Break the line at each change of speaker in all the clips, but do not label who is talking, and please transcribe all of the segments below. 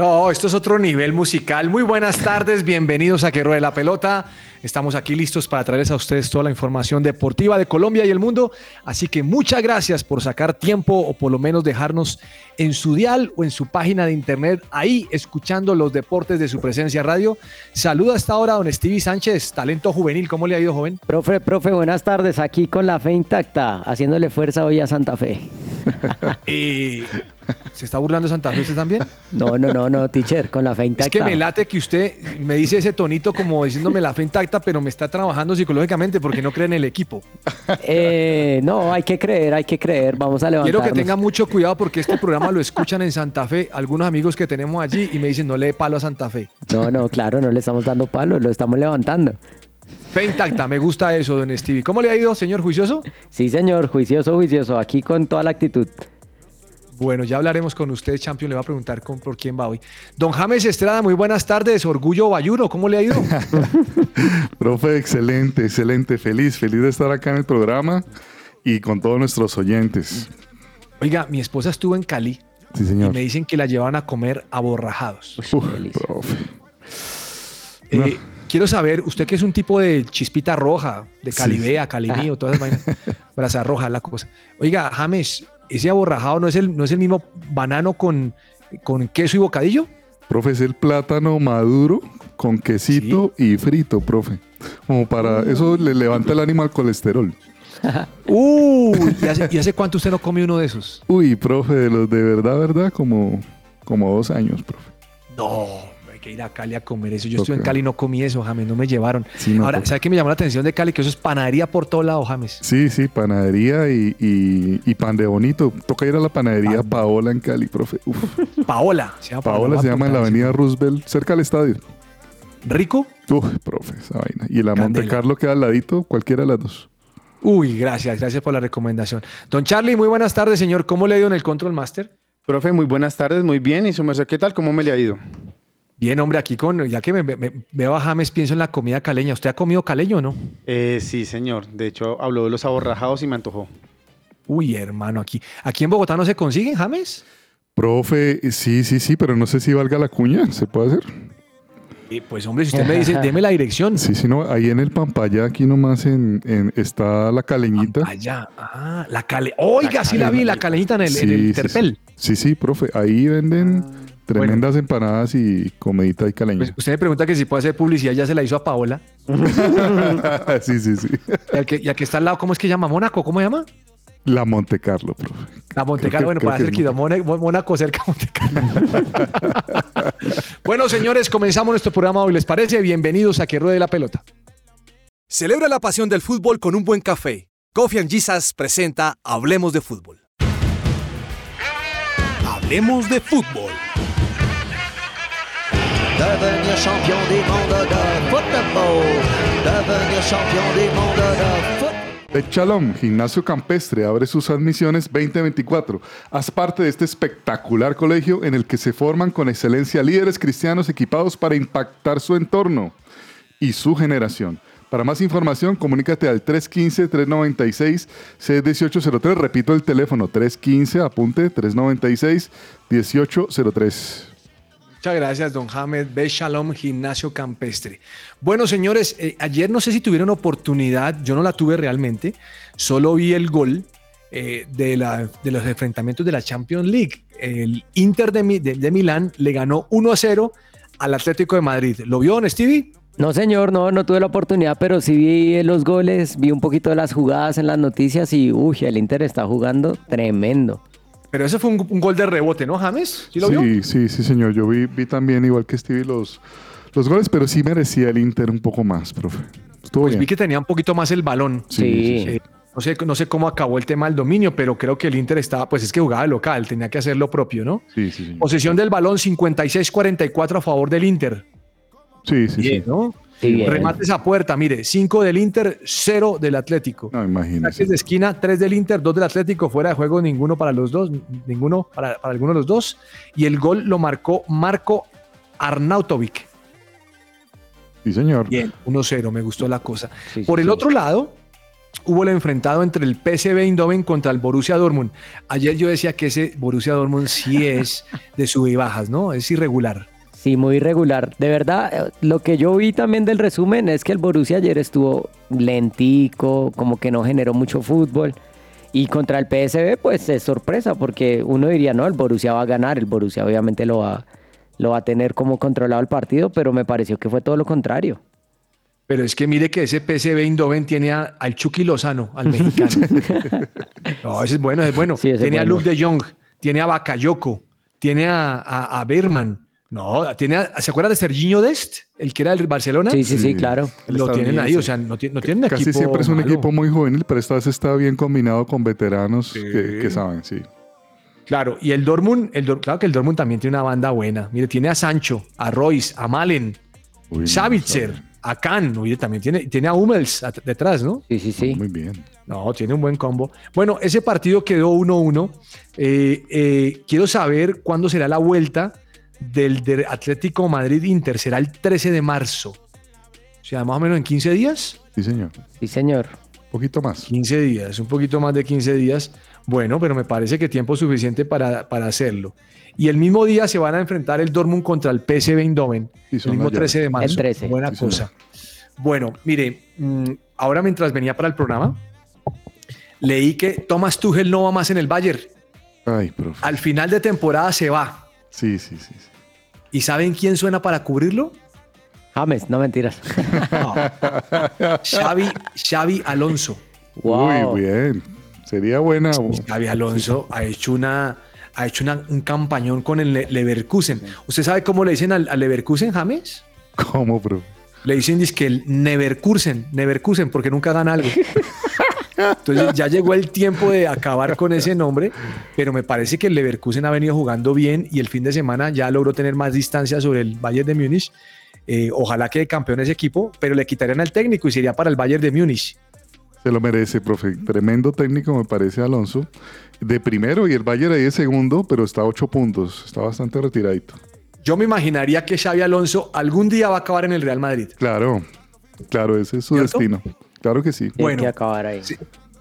No,
esto es otro nivel musical. Muy buenas tardes, bienvenidos a Que Ruede la Pelota. Estamos aquí listos para traerles a ustedes toda la información deportiva de Colombia y el mundo. Así que muchas gracias por sacar tiempo o por lo menos dejarnos en su dial o en su página de internet ahí escuchando los deportes de su presencia radio. Saluda hasta ahora a don Stevie Sánchez, talento juvenil. ¿Cómo le ha ido, joven?
Profe, profe, buenas tardes. Aquí con la fe intacta, haciéndole fuerza hoy a Santa Fe.
Y... ¿Se está burlando de Santa Fe usted también?
No, no, no, no, teacher, con la fe intacta.
Es que me late que usted me dice ese tonito como diciéndome la fe intacta, pero me está trabajando psicológicamente porque no cree en el equipo.
Eh, no, hay que creer, hay que creer. Vamos a levantarnos.
Quiero que tenga mucho cuidado porque este programa lo escuchan en Santa Fe, algunos amigos que tenemos allí y me dicen no le dé palo a Santa Fe.
No, no, claro, no le estamos dando palo, lo estamos levantando.
Fe intacta, me gusta eso, don Stevie. ¿Cómo le ha ido, señor juicioso?
Sí, señor, juicioso, juicioso, aquí con toda la actitud.
Bueno, ya hablaremos con usted, Champion. Le va a preguntar con, por quién va hoy. Don James Estrada, muy buenas tardes. Orgullo Bayuro, ¿cómo le ha ido?
Profe, excelente, excelente. Feliz, feliz de estar acá en el programa y con todos nuestros oyentes.
Oiga, mi esposa estuvo en Cali
Sí,
y
señor.
me dicen que la llevan a comer aborrajados.
Uf, profe.
Eh, Quiero saber, usted que es un tipo de chispita roja, de Calibea, Calimío, todas esas vainas, brasa roja la cosa. Oiga, James, ese aborrajado no es el, no es el mismo banano con, con queso y bocadillo.
Profe, es el plátano maduro con quesito y frito, profe. Como para, eso le levanta el ánimo al colesterol.
Uy, ¿y hace, y hace cuánto usted no come uno de esos?
Uy, profe, de los de verdad, verdad, como, como dos años, profe.
No, que ir a Cali a comer eso. Yo estuve en. Cali y no comí eso, James, no me llevaron.
Sí, no,
Ahora,
toca.
¿sabe qué me llamó la atención de Cali? Que eso es panadería por todo lado, James.
Sí, sí, panadería y, y- y pan de bonito. Toca ir a la panadería Paola en Cali, profe. Uf.
Paola. Se llama
Paola se llama en la avenida Roosevelt, cerca del estadio.
¿Rico?
Uf, profe, esa vaina. Y la Monte
Candela.
Carlo queda al ladito, cualquiera de las dos.
Uy, gracias, gracias por la recomendación. Don Charlie, muy buenas tardes, señor. ¿Cómo le ha ido en el Control Master?
Profe, muy buenas tardes, muy bien. ¿Y su merced qué tal? ¿Cómo me le ha ido?
Bien, hombre, aquí con, ya que me, me- me- veo a James, pienso en la comida caleña. ¿Usted ha comido caleño o no?
Eh, sí, señor. De hecho, habló de los aborrajados y me antojó.
Uy, hermano, aquí, aquí en Bogotá no se consiguen, James.
Profe, sí, sí, sí, pero no sé si valga la cuña, ¿se puede hacer?
Eh, pues, hombre, si usted me dice, deme la dirección.
Sí, sí, no, ahí en el Pampaya, aquí nomás en, en- está la caleñita.
Allá, ah, la cale. Oiga, sí la vi, la caleñita en el, en el
sí,
Terpel.
Sí, sí, profe, ahí venden
Ah,
tremendas empanadas y comidita y caleña.
Pues, usted me pregunta que si puede hacer publicidad, ya se la hizo a Paola.
sí, sí, sí.
Y al que, y al que está al lado, ¿cómo es que llama? ¿Mónaco? ¿Cómo se llama?
La Monte Carlo, profe.
La Monte
que-
Carlo, bueno, para
que
hacer Mona- Mónaco cerca de Monte Carlo. bueno, señores, comenzamos nuestro programa hoy. ¿Les parece? Bienvenidos a Que Ruede la Pelota.
Celebra la pasión del fútbol con un buen café. Coffee and Jesus presenta Hablemos de fútbol. Hablemos de fútbol.
Devenir champion du monde de football. Devenir champion du monde de football.
Bet Shalom, Gimnasio Campestre, abre sus admisiones 2024. Haz parte de este espectacular colegio en el que se forman con excelencia líderes cristianos equipados para impactar su entorno y su generación. Para más información, comunícate al 315-396-61803. Repito el teléfono, 315, apunte, 396-1803.
Muchas gracias, don James. Be Shalom Gimnasio Campestre. Bueno, señores, eh, ayer no sé si tuvieron oportunidad, yo no la tuve realmente, solo vi el gol eh, de, la- de los enfrentamientos de la Champions League. El Inter de- de Milán le ganó 1 a 0 al Atlético de Madrid. ¿Lo vio, don Stevie?
No, señor, no, no tuve la oportunidad, pero sí vi los goles, vi un poquito de las jugadas en las noticias y, uy, el Inter está jugando tremendo.
Pero ese fue un, un gol de rebote, ¿no, James? ¿Sí lo vio?
Sí, sí, sí, señor. Yo vi, vi también, igual que Stevie, los, los goles, pero sí merecía el Inter un poco más, profe. Estuvo
Pues
bien.
vi que tenía un poquito más el balón.
Sí.
Eh, no, sé, no sé cómo acabó el tema del dominio, pero creo que el Inter estaba, pues es que jugaba local, tenía que hacer lo propio, ¿no?
Sí, sí, sí.
Posesión del balón 56-44 a favor del Inter.
Sí, sí,
Bien,
sí.
¿no?
Sí, bien.
Remates a puerta, mire, 5 del Inter, 0 del Atlético.
No, imagínese.
De esquina, 3 del Inter, 2 del Atlético, fuera de juego ninguno para los dos, ninguno para, para alguno de los dos. Y el gol lo marcó Marco Arnautovic.
Sí, señor.
Bien, 1-0, me gustó la cosa.
Sí, sí,
Por el
sí.
otro lado, hubo el enfrentado entre el PSV Eindhoven contra el Borussia Dortmund. Ayer yo decía que ese Borussia Dortmund sí es de sub y bajas, ¿no? Es irregular.
Sí, muy irregular. De verdad, eh, lo que yo vi también del resumen es que el Borussia ayer estuvo lentico, como que no generó mucho fútbol. Y contra el PSV, pues es sorpresa, porque uno diría, no, el Borussia va a ganar, el Borussia obviamente lo va, lo va a tener como controlado el partido, pero me pareció que fue todo lo contrario.
Pero es que mire que ese PSV Eindhoven tiene a- al Chucky Lozano, al mexicano. no, ese es bueno, ese es bueno.
Sí, ese es
tiene a. Luke de Jong, tiene a Bakayoko, tiene a, a, a Berman. No, tiene ¿se acuerda de Serginho Dest? El que era del Barcelona.
Sí, sí, sí, claro.
Lo tienen ahí, o sea, no, no tienen
Casi
equipo
siempre es un
malo.
equipo muy juvenil, pero esta vez está bien combinado con veteranos
Sí.
que, que saben, sí.
Claro, y el Dortmund, el claro que el Dortmund también tiene una banda buena. Mire, tiene a Sancho, a Royce, a Malen,
Uy, no,
Savitzer, a Kahn, oye, también tiene, tiene a Hummels detrás, ¿no?
Sí, sí, sí.
Muy bien.
No, tiene un buen combo. Bueno, ese partido quedó 1-1. Eh, eh, quiero saber cuándo será la vuelta del, del Atlético Madrid-Inter. Será el 13 de marzo. O sea, más o menos en 15 días.
Sí, señor.
Sí, señor.
Un poquito más.
15 días, un poquito más de 15 días. Bueno, pero me parece que tiempo suficiente para, para hacerlo. Y el mismo día se van a enfrentar el Dortmund contra el PSV Eindhoven.
Sí,
el mismo
allá.
13 de marzo.
El 13.
Buena
Sí, señor.
cosa. Bueno, mire, mm, ahora mientras venía para el programa, leí que Thomas Tuchel no va más en el Bayern.
Ay, profe.
Al final de temporada se va.
Sí, sí, sí. sí.
¿Y saben quién suena para cubrirlo?
James, no mentiras.
Xavi, Xavi Alonso.
wow.
Uy, bien. Sería buena.
Xavi Alonso ha hecho una ha hecho una- un campañón con el Le- Leverkusen. ¿Usted sabe cómo le dicen al, al Leverkusen, James?
¿Cómo, profe?
Le dicen que el Neverkusen, Neverkusen, porque nunca gana algo. Entonces ya llegó el tiempo de acabar con ese nombre, pero me parece que el Leverkusen ha venido jugando bien y el fin de semana ya logró tener más distancia sobre el Bayern de Múnich. Eh, ojalá quede campeón ese equipo, pero le quitarían al técnico y sería para el Bayern de Múnich.
Se lo merece, profe. Tremendo técnico, me parece, Alonso. De primero y el Bayern ahí de segundo, pero está a ocho puntos. Está bastante retiradito.
Yo me imaginaría que Xavi Alonso algún día va a acabar en el Real Madrid.
Claro, claro, ese es su
¿Cierto?
destino. Claro que sí.
Tiene
Bueno,
que acabar ahí.
sí.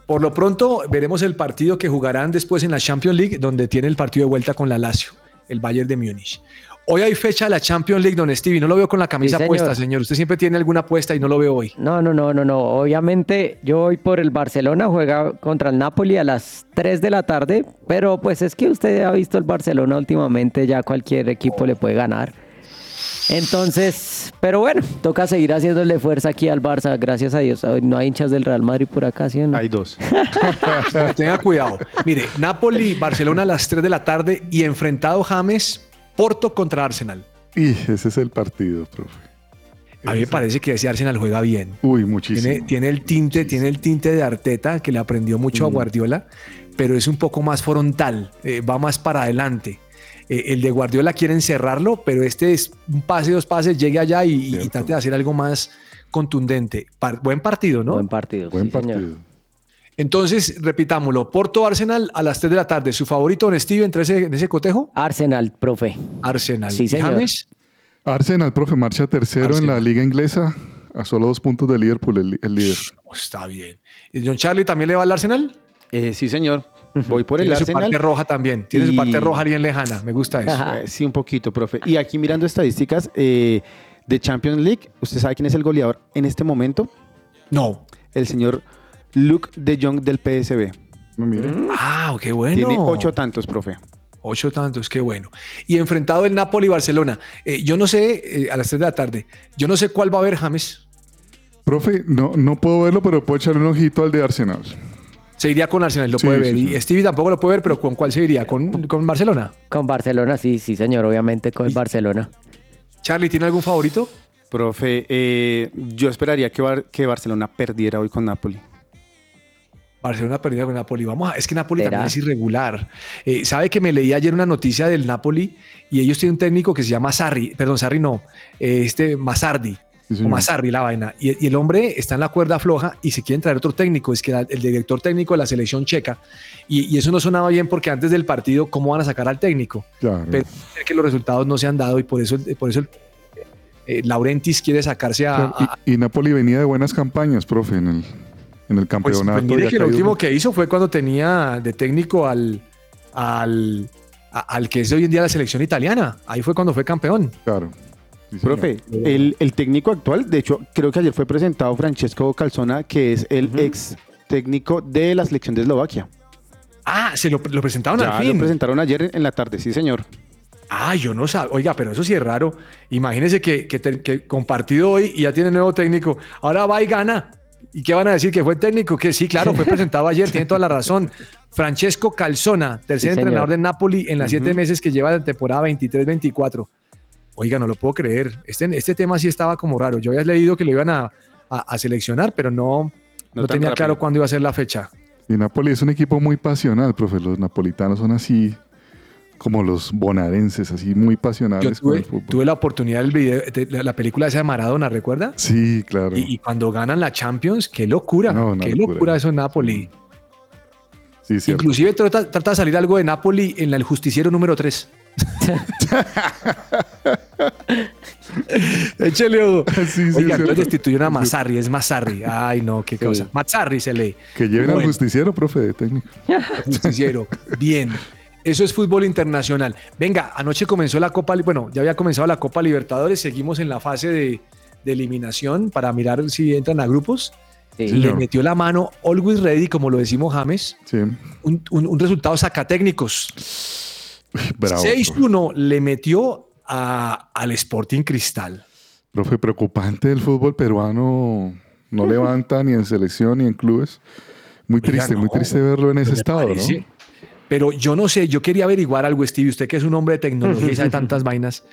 Por lo pronto veremos el partido que jugarán después en la Champions League, donde tiene el partido de vuelta con la Lazio, el Bayern de Múnich. Hoy hay fecha de la Champions League, don Stevie. No lo veo con la camisa
señor.
puesta, señor. Usted siempre tiene alguna puesta y no lo veo hoy.
No, no, no, no, no. Obviamente yo voy por el Barcelona, juega contra el Napoli a las 3 de la tarde, pero pues es que usted ha visto el Barcelona últimamente, ya cualquier equipo le puede ganar. Entonces, pero bueno, toca seguir haciéndole fuerza aquí al Barça, gracias a Dios. No hay hinchas del Real Madrid por acá, ¿sí o no?
Hay dos.
Tenga cuidado. Mire, Napoli, Barcelona a las 3 de la tarde y enfrentado James, Porto contra Arsenal.
Y ese es el partido, profe.
A mí me parece que ese Arsenal juega bien.
Uy, muchísimo.
Tiene, tiene el tinte, tiene el tinte de Arteta que le aprendió mucho
Mm.
a Guardiola, pero es un poco más frontal, eh, va más para adelante. Eh, el de Guardiola quiere encerrarlo, pero este es un pase, dos pases, llegue allá y, y trate de hacer algo más contundente. Par- buen partido, ¿no?
Buen partido.
Buen
sí, señor.
partido.
Entonces, repitámoslo, Porto Arsenal a las 3 de la tarde. ¿Su favorito, don Steve, entre ese, en ese cotejo?
Arsenal, profe.
Arsenal.
Sí,
¿Y
señor.
James?
Arsenal, profe, marcha tercero en la liga inglesa a solo dos puntos de Liverpool, el, el líder.
Oh, está bien. ¿Y John Charlie también le va al Arsenal?
Eh, sí, señor. Voy por el
Tiene su parte roja también. Tiene su parte roja bien lejana. Me gusta eso.
Ajá.
Sí, un poquito, profe. Y aquí mirando estadísticas eh, de Champions League, ¿usted sabe quién es el goleador en este momento?
No.
El señor Luke de Jong del PSB.
Mire.
Ah, qué bueno.
Tiene ocho tantos, profe.
Ocho tantos, qué bueno. Y enfrentado el Napoli y Barcelona. Eh, yo no sé, eh, a las 3 de la tarde, yo no sé cuál va a haber James.
Profe, no, no puedo verlo, pero puedo echarle un ojito al de Arsenal.
Se iría con Arsenal, lo
Sí,
puede
sí,
ver.
sí.
Y Stevie tampoco lo puede ver, pero ¿con cuál se iría? ¿Con, con Barcelona?
Con Barcelona, sí, sí, señor, obviamente con el Barcelona.
Charlie, ¿tiene algún favorito?
Profe, eh, yo esperaría que, Bar- que Barcelona perdiera hoy con Napoli.
Barcelona perdió con Napoli. Vamos a, es que Napoli
¿Será?
también es irregular. Eh, ¿Sabe que me leí ayer una noticia del Napoli y ellos tienen un técnico que se llama Sarri, perdón, Sarri no, eh, este Masardi,
Sí,
o. Masarri la vaina. Y, y el hombre está en la cuerda floja y se quieren traer otro técnico, es que era el director técnico de la selección checa. Y, y eso no sonaba bien porque antes del partido, ¿cómo van a sacar al técnico?
Claro.
Pero es que los resultados no se han dado y por eso, por eso el, eh, Laurentis quiere sacarse a,
y, Napoli venía de buenas campañas, profe, en el, en el
Pues,
campeonato.
pues que lo último que hizo fue cuando tenía de técnico al, al, a- al que es hoy en día la selección italiana. Ahí fue cuando fue campeón.
Claro. Sí.
Profe, el, el técnico actual, de hecho, creo que ayer fue presentado Francesco Calzona, que es el ex técnico de la selección de Eslovaquia.
Ah, se lo, lo presentaron
Ya
al
lo
fin.
presentaron ayer en- la tarde, sí, señor.
Ah, yo no sabía. Oiga, pero eso sí es raro. Imagínese que, que, compartido hoy y ya tiene nuevo técnico. Ahora va y gana. ¿Y qué van a decir? ¿Que fue técnico? Que sí, claro, fue presentado ayer, tiene toda la razón. Francesco Calzona, tercer
Sí,
entrenador de Napoli en las siete meses que lleva la temporada 23-24. Oiga, no lo puedo creer. Este, este tema sí estaba como raro. Yo había leído que lo iban a, a- a seleccionar, pero no, no, tenía
rápido.
claro cuándo iba a ser la fecha.
Y Napoli es un equipo muy pasional, profe. Los napolitanos son así como los bonaerenses, así muy
Yo
pasionales con
tuve,
el fútbol.
tuve la oportunidad del video, de la, la película esa de Maradona, ¿recuerda?
Sí, claro.
Y, y cuando ganan la Champions, qué locura,
No,
qué
locura.
locura eso en Napoli.
sí.
Inclusive trata, trata de salir algo de Napoli en el justiciero número 3. Échele ojo.
Sí, sí,
Oiga, destituyeron a Mazzarri, es Mazzarri. Ay, no, qué cosa. Mazzarri se lee.
Que lleven al
Bueno.
justiciero, profe, de técnico.
Justiciero. Bien. Eso es fútbol internacional. Venga, anoche comenzó la Copa, bueno, ya había comenzado la Copa Libertadores, seguimos en la fase de, de eliminación para mirar si entran a grupos.
Sí.
Le
señor.
metió la mano Always Ready, como lo decimos James,
Sí.
un, un, un resultado sacatécnicos.
Uy, Bravo. profe.
6-1 le metió a- al Sporting Cristal.
Profe, preocupante el fútbol peruano. No levanta ni en selección ni en clubes. Muy
Oiga,
triste, muy triste verlo en ese estado,
parece.
¿no?
Pero yo no sé, yo quería averiguar algo, Stevie, usted que es un hombre de tecnología y sabe tantas vainas.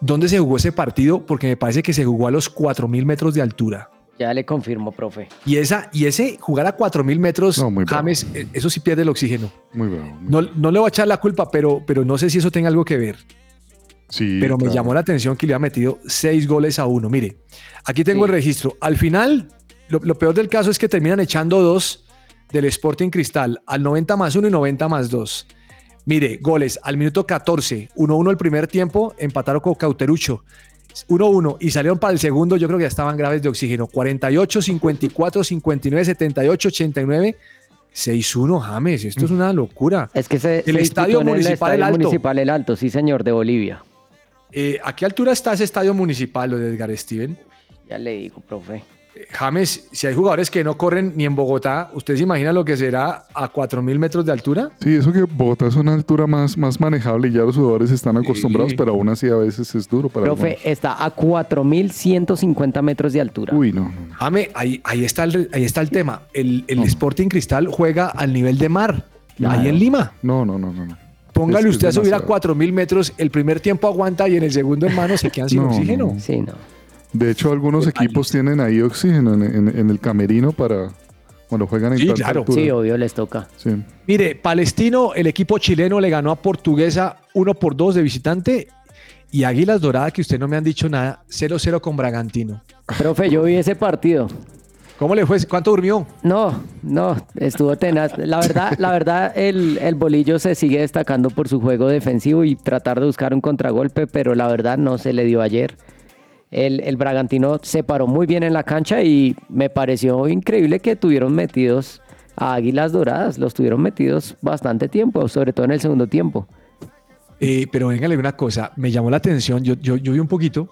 ¿Dónde se jugó ese partido? Porque me parece que se jugó a los 4.000 metros de altura.
Ya le confirmo, profe.
Y, esa, y ese jugar a 4.000 metros,
No, muy bravo.
James, eh, eso sí pierde el oxígeno.
Muy bravo. muy-
No, no le voy a echar la culpa, pero, pero no sé si eso tenga algo que ver.
Sí,
pero me
claro.
llamó la atención que le ha metido seis goles a uno. Mire, aquí tengo
Sí.
el registro. Al final, lo, lo peor del caso es que terminan echando dos del Sporting Cristal al 90 más 1 y 90 más 2. Mire, goles al minuto 14, 1-1 el primer tiempo, empataron con Cauterucho. 1-1 y salieron para el segundo, yo creo que ya estaban graves de oxígeno. 48, 54, 59, 78, 89, 6-1, James. Esto es una locura.
Es que se,
El
se
Estadio
en
Municipal El Alto.
Municipal El Alto, sí, señor, de Bolivia.
Eh, ¿A qué altura está ese estadio municipal, lo de Edgar Steven?
Ya le digo, profe.
James, si hay jugadores que no corren ni en Bogotá, ¿usted se imagina lo que será a 4.000 metros de altura?
Sí, eso que Bogotá es una altura más, más manejable y ya los jugadores están acostumbrados, pero aún así a veces es duro para
Profe,
algunos.
está a 4.150 metros de altura.
Uy, no.
Jame, ahí, ahí, está, el, ahí está el tema. El, el Sporting Cristal juega al nivel de mar,
Claro.
ahí en Lima.
No, no, no, no, no.
Póngale
Es-
usted a
es
subir a
demasiado.
4.000 metros, el primer tiempo aguanta y en el segundo, hermano, se quedan sin
No,
oxígeno.
no.
Sí, no.
De hecho, algunos equipos tienen ahí oxígeno en, en- en el camerino para cuando juegan en
Sí,
tanta
claro.
altura.
Sí, obvio, les toca.
Sí.
Mire, Palestino, el equipo chileno le ganó a Portuguesa 1 por 2 de visitante y Águilas Doradas, que usted no me han dicho nada, 0-0 con Bragantino.
Profe, yo vi ese partido.
¿Cómo le fue? ¿Cuánto durmió?
No, no, estuvo tenaz. La verdad, la verdad, el, el bolillo se sigue destacando por su juego defensivo y tratar de buscar un contragolpe, pero la verdad no se le dio ayer. El, el Bragantino se paró muy bien en la cancha y me pareció increíble que tuvieron metidos a Águilas Doradas. Los tuvieron metidos bastante tiempo, sobre todo en el segundo tiempo.
Eh, pero véngale una cosa, me llamó la atención, yo, yo, yo vi un poquito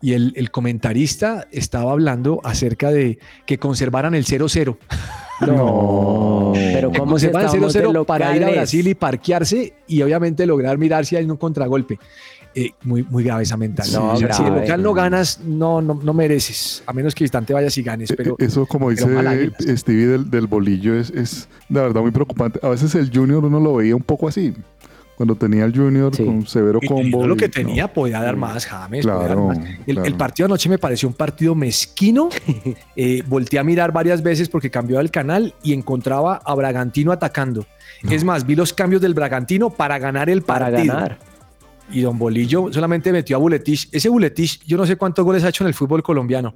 y el, el comentarista estaba hablando acerca de que conservaran el 0-0.
No, pero
Que
¿cómo se
el
estamos de
0-0 para ir a? Brasil y parquearse y obviamente lograr mirar si hay un contragolpe. Eh, muy, muy grave esa mentalidad.
No,
si
grave.
local no ganas, no, no, no mereces, a menos que distante vayas y ganes. Pero
Eh, Eso, como dice. Stevie del, del bolillo, es, es la verdad muy preocupante. A veces el Junior uno lo veía un poco así, cuando tenía el Junior
Sí.
con severo
Y
combo.
lo
y
que
no.
tenía, podía dar más, James. podía
Claro,
dar más. El,
claro.
el partido anoche me pareció un partido mezquino. Eh, volteé a mirar varias veces porque cambió el canal y encontraba a Bragantino atacando. Es más, vi los cambios del Bragantino para ganar el
Para
partido.
ganar.
Y don Bolillo solamente metió a Buletich. Ese Buletich, yo no sé cuántos goles ha hecho en el fútbol colombiano,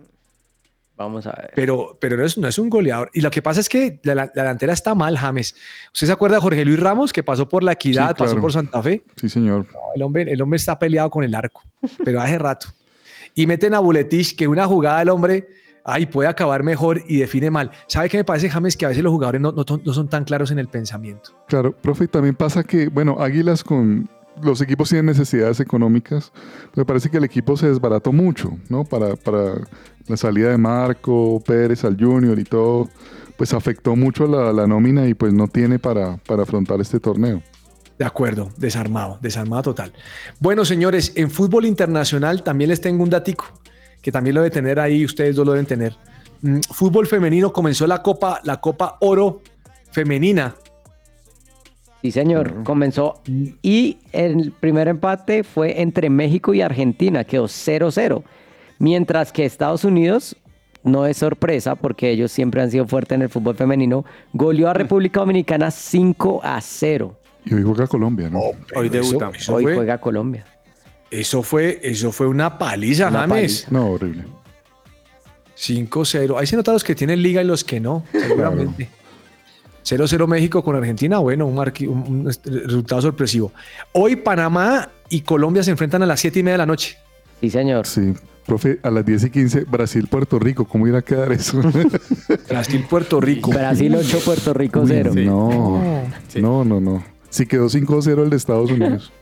Vamos a ver.
pero, pero no, es, no es un goleador. Y lo que pasa es que la, la delantera está mal, James. ¿Usted se acuerda de Jorge Luis Ramos, que pasó por la Equidad,
Sí,
pasó por Santa Fe?
Sí, señor.
El hombre, el hombre está peleado con el arco, pero hace rato. Y meten a Buletich, que una jugada del hombre, ay, puede acabar mejor y define mal. ¿Sabe qué me parece, James? Que a veces los jugadores no, no, no son tan claros en el pensamiento.
Claro, profe, y también pasa que, bueno, Águilas con los equipos tienen necesidades económicas. Me parece que el equipo se desbarató mucho, ¿no? Para, para la salida de Marco, Pérez al Junior y todo, pues afectó mucho la, la nómina y pues no tiene para, para afrontar este torneo.
De acuerdo, desarmado, desarmado total. Bueno, señores, en fútbol internacional también les tengo un datico, que también lo deben tener ahí, ustedes dos lo deben tener. Mm, Fútbol femenino comenzó la Copa, la Copa Oro femenina.
Sí, señor. Comenzó. Y el primer empate fue entre México y Argentina, quedó 0-0. Mientras que Estados Unidos, no es sorpresa, porque ellos siempre han sido fuertes en el fútbol femenino, goleó a República Dominicana 5 a 0.
Y hoy juega Colombia, ¿no?
Hoy debuta.
Eso, eso
Hoy
fue,
juega Colombia.
eso, fue, eso fue una paliza,
Una
James.
paliza.
No, horrible.
5-0. Ahí se nota los que tienen liga y los que no, seguramente. 0-0 México con Argentina, bueno, un, marqui- un- un est- resultado sorpresivo. Hoy Panamá y Colombia se enfrentan a las 7 y media de la noche.
Sí, señor.
Sí. Profe, a las 10 y 15, Brasil-Puerto Rico, ¿cómo irá a quedar eso?
Brasil, Puerto Rico.
Brasil 8, Puerto Rico
Uy,
0.
No, no, no, no. Sí quedó 5-0 el de Estados Unidos.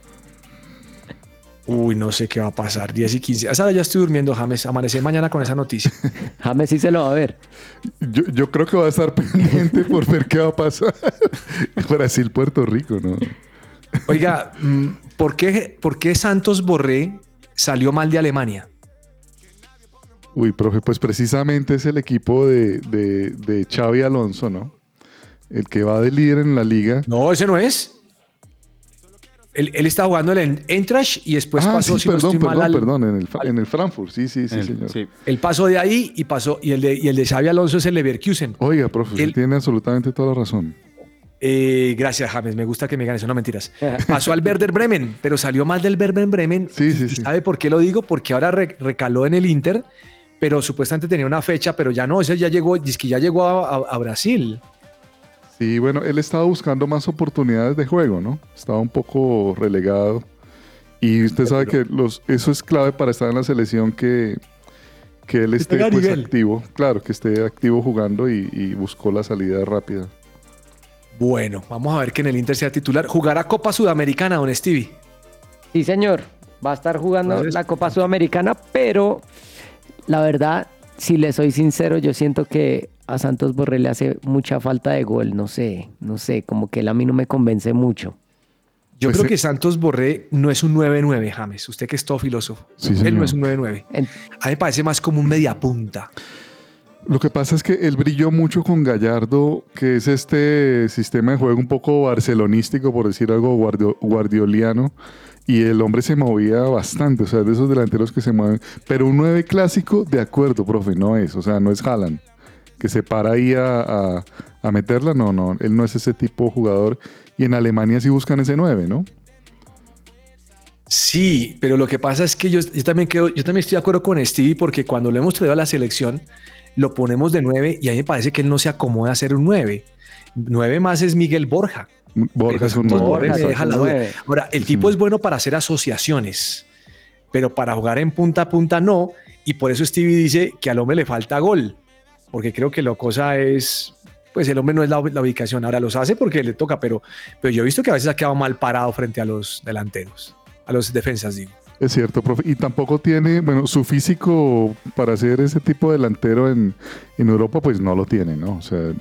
Uy, no sé qué va a pasar. 10 y 15. A esa hora ya estoy durmiendo, James. Amanecí mañana con esa noticia.
James sí se lo va a ver.
Yo, yo creo que va a estar pendiente por ver qué va a pasar. Brasil-Puerto Rico, ¿no?
Oiga, mm, ¿por qué, ¿por qué Santos Borré salió mal de Alemania?
Uy, profe, pues precisamente es el equipo de, de, de Xavi Alonso, ¿no? El que va de líder en la liga.
No, ese no es. Él, él está jugando en Eintracht y después
ah,
pasó,
sí,
si
perdón, perdón,
al-
perdón, en el, en el Frankfurt, sí, sí, sí,
El-
señor.
sí.
Él pasó de ahí y pasó. Y el de, y el de Xavi Alonso es el Leverkusen.
Oiga, profe,
El-
tiene absolutamente toda la razón.
Eh, gracias, James. Me gusta que me ganes. No mentiras. Pasó al Werder Bremen, pero salió mal del Werder Bremen.
Sí, sí,
¿Y
sí.
¿Sabe por qué lo digo? Porque ahora re- recaló en el Inter, pero supuestamente tenía una fecha, pero ya no. Ese ya llegó, dice que ya llegó a, a- a Brasil.
Sí, bueno, él estaba buscando más oportunidades de juego, ¿no? Estaba un poco relegado. Y usted sabe que los, eso es clave para estar en la selección que, que él esté pues, activo. Claro, que esté activo jugando y, y buscó la salida rápida.
Bueno, vamos a ver que en el Inter sea titular. Jugará Copa Sudamericana, don Stevie.
Sí, señor. Va a estar jugando la Copa Sudamericana, pero la verdad, si le soy sincero, yo siento que a Santos Borré le hace mucha falta de gol. No sé, no sé, como que él a mí no me convence mucho.
Yo
Pues
creo que Santos Borré no es un 9-9, James. Usted que es todo filósofo.
Sí,
Él
señor.
no es un 9-9.
En-
A mí me parece más como un mediapunta.
Lo que pasa es que él brilló mucho con Gallardo, que es este sistema de juego un poco barcelonístico, por decir algo guardio- guardioliano, y el hombre se movía bastante, o sea, de esos delanteros que se mueven. Pero un 9 clásico, de acuerdo, profe, no es, o sea, no es Haaland, que se para ahí a, a- a meterla, no, no, él no es ese tipo de jugador, y en Alemania sí buscan ese 9, ¿no?
Sí, pero lo que pasa es que yo, yo también creo, yo también estoy de acuerdo con Stevie porque cuando lo hemos traído a la selección, lo ponemos de 9 y a mí me parece que él no se acomoda a ser un 9. 9 más es Miguel Borja.
Borja es un
Pero
nueve,
Borja me
exacto.
deja la duda.
Nueve.
Ahora, el tipo es bueno para hacer asociaciones, pero para jugar en punta a punta no. Y por eso Stevie dice que al hombre le falta gol, porque creo que la cosa es, pues el hombre no es la, la ubicación. Ahora los hace porque le toca, pero, pero yo he visto que a veces ha quedado mal parado frente a los delanteros, a los defensas, digo.
Es cierto, profe. Y tampoco tiene, bueno, su físico para ser ese tipo de delantero en, en Europa, pues no lo tiene, ¿no? O sea,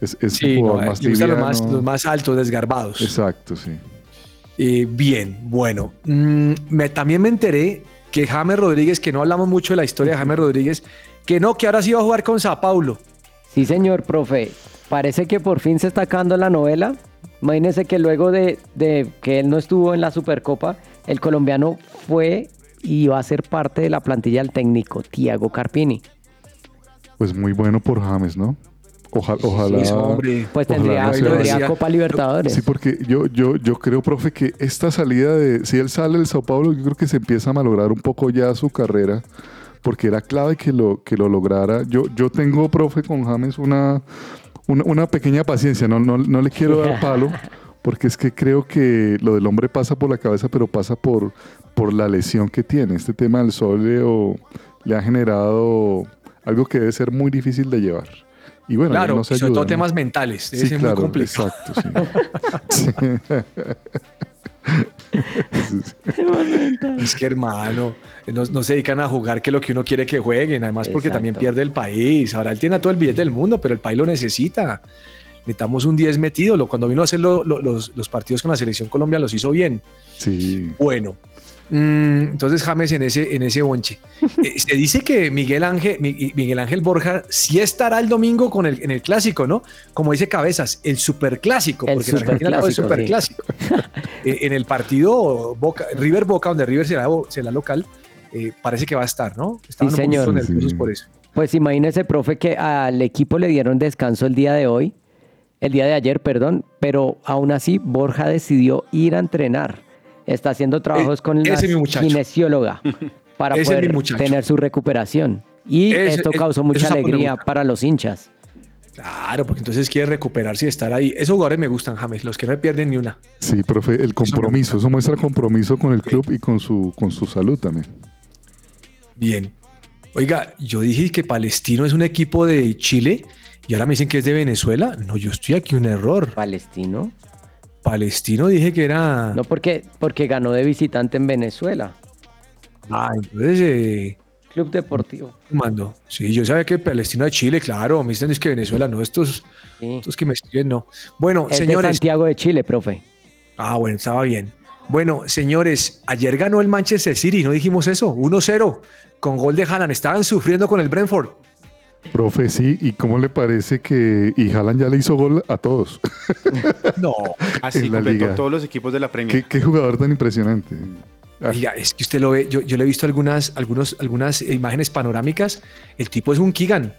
es, es un
no, eh,
más
los más, los más altos, desgarbados.
Exacto, sí.
Eh, bien, bueno. mm, me, también me enteré que James Rodríguez, que no hablamos mucho de la historia de James Rodríguez, que no, que ahora sí va a jugar con Sao Paulo.
Sí, señor, profe. Parece que por fin se está acabando la novela. Imagínense que luego de, de que él no estuvo en la Supercopa, el colombiano fue y va a ser parte de la plantilla del técnico Tiago Carpini.
Pues muy bueno por James, ¿no? Oja- ojalá.
Sí, hombre.
Pues
Ojalá
tendría. Copa Libertadores.
Sí, porque yo, yo, yo creo, profe, que esta salida de. Si él sale del Sao Paulo, yo creo que se empieza a malograr un poco ya su carrera, porque era clave que lo, que lo lograra. Yo, yo tengo, profe, con James una, una, una pequeña paciencia, no, no, no le quiero dar palo, porque es que creo que lo del hombre pasa por la cabeza, pero pasa por, por la lesión que tiene. Este tema del sóleo le ha generado algo que debe ser muy difícil de llevar. Y bueno,
claro,
no se
sobre todo
¿no?
temas mentales. Debe
Sí,
ser
claro,
muy complicado.
exacto, sí.
Es que hermano, no, no se dedican a jugar que lo que uno quiere que jueguen, además porque
Exacto.
también pierde el país. Ahora él tiene todo el billete del mundo, pero el país lo necesita. Necesitamos un 10 metido. Cuando vino a hacer lo- lo- los, los partidos con la selección Colombia los hizo bien.
Sí.
Bueno, entonces James en ese, en ese bonche. Eh, se dice que Miguel Ángel, Mi- Miguel Ángel Borja sí estará el domingo con el, en el clásico, ¿no? Como dice Cabezas, el superclásico,
El
porque en Argentina es
superclásico,
superclásico. Eh, en el partido Boca, River Boca, donde River será, será local, eh, parece que va a estar, ¿no? Estaban
Sí,
un poquito
señor.
nerviosos
Sí.
por eso.
Pues imagínese, profe, que al equipo le dieron descanso el día de hoy, el día de ayer, perdón, pero aún así Borja decidió ir a entrenar. Está haciendo trabajos
Eh,
con la kinesióloga para
Ese
poder tener su recuperación. Y
Ese-
esto
es-
causó mucha alegría para los hinchas.
Claro, porque entonces quiere recuperarse y estar ahí. Esos jugadores me gustan, James, los que no me pierden ni una.
Sí, profe, el compromiso, eso muestra compromiso con el club y con su, con su salud también.
Bien. Oiga, yo dije que Palestino es un equipo de Chile y ahora me dicen que es de Venezuela. No, yo estoy aquí un error.
Palestino.
Palestino dije que era.
No porque, porque ganó de visitante en Venezuela.
Ah, entonces eh,
Club Deportivo.
mando. Sí, yo sabía que Palestino de Chile, claro. Me dicen es que Venezuela, no, estos,
Sí.
estos que me escriben, no. Bueno,
Es de
señores.
Santiago de Chile, profe.
Ah, bueno, estaba bien. Bueno, señores, ayer ganó el Manchester City, no dijimos eso, 1-0 con gol de Haaland. Estaban sufriendo con el Brentford.
Profe, sí, ¿y cómo le parece que y Haaland ya le hizo gol a todos?
No,
Así completó
liga.
todos los equipos de la Premier.
¿Qué, qué jugador tan impresionante. Ah,
Oiga, es que usted lo ve, yo, yo le he visto algunas, algunos, algunas imágenes panorámicas. El tipo es un Kigan. El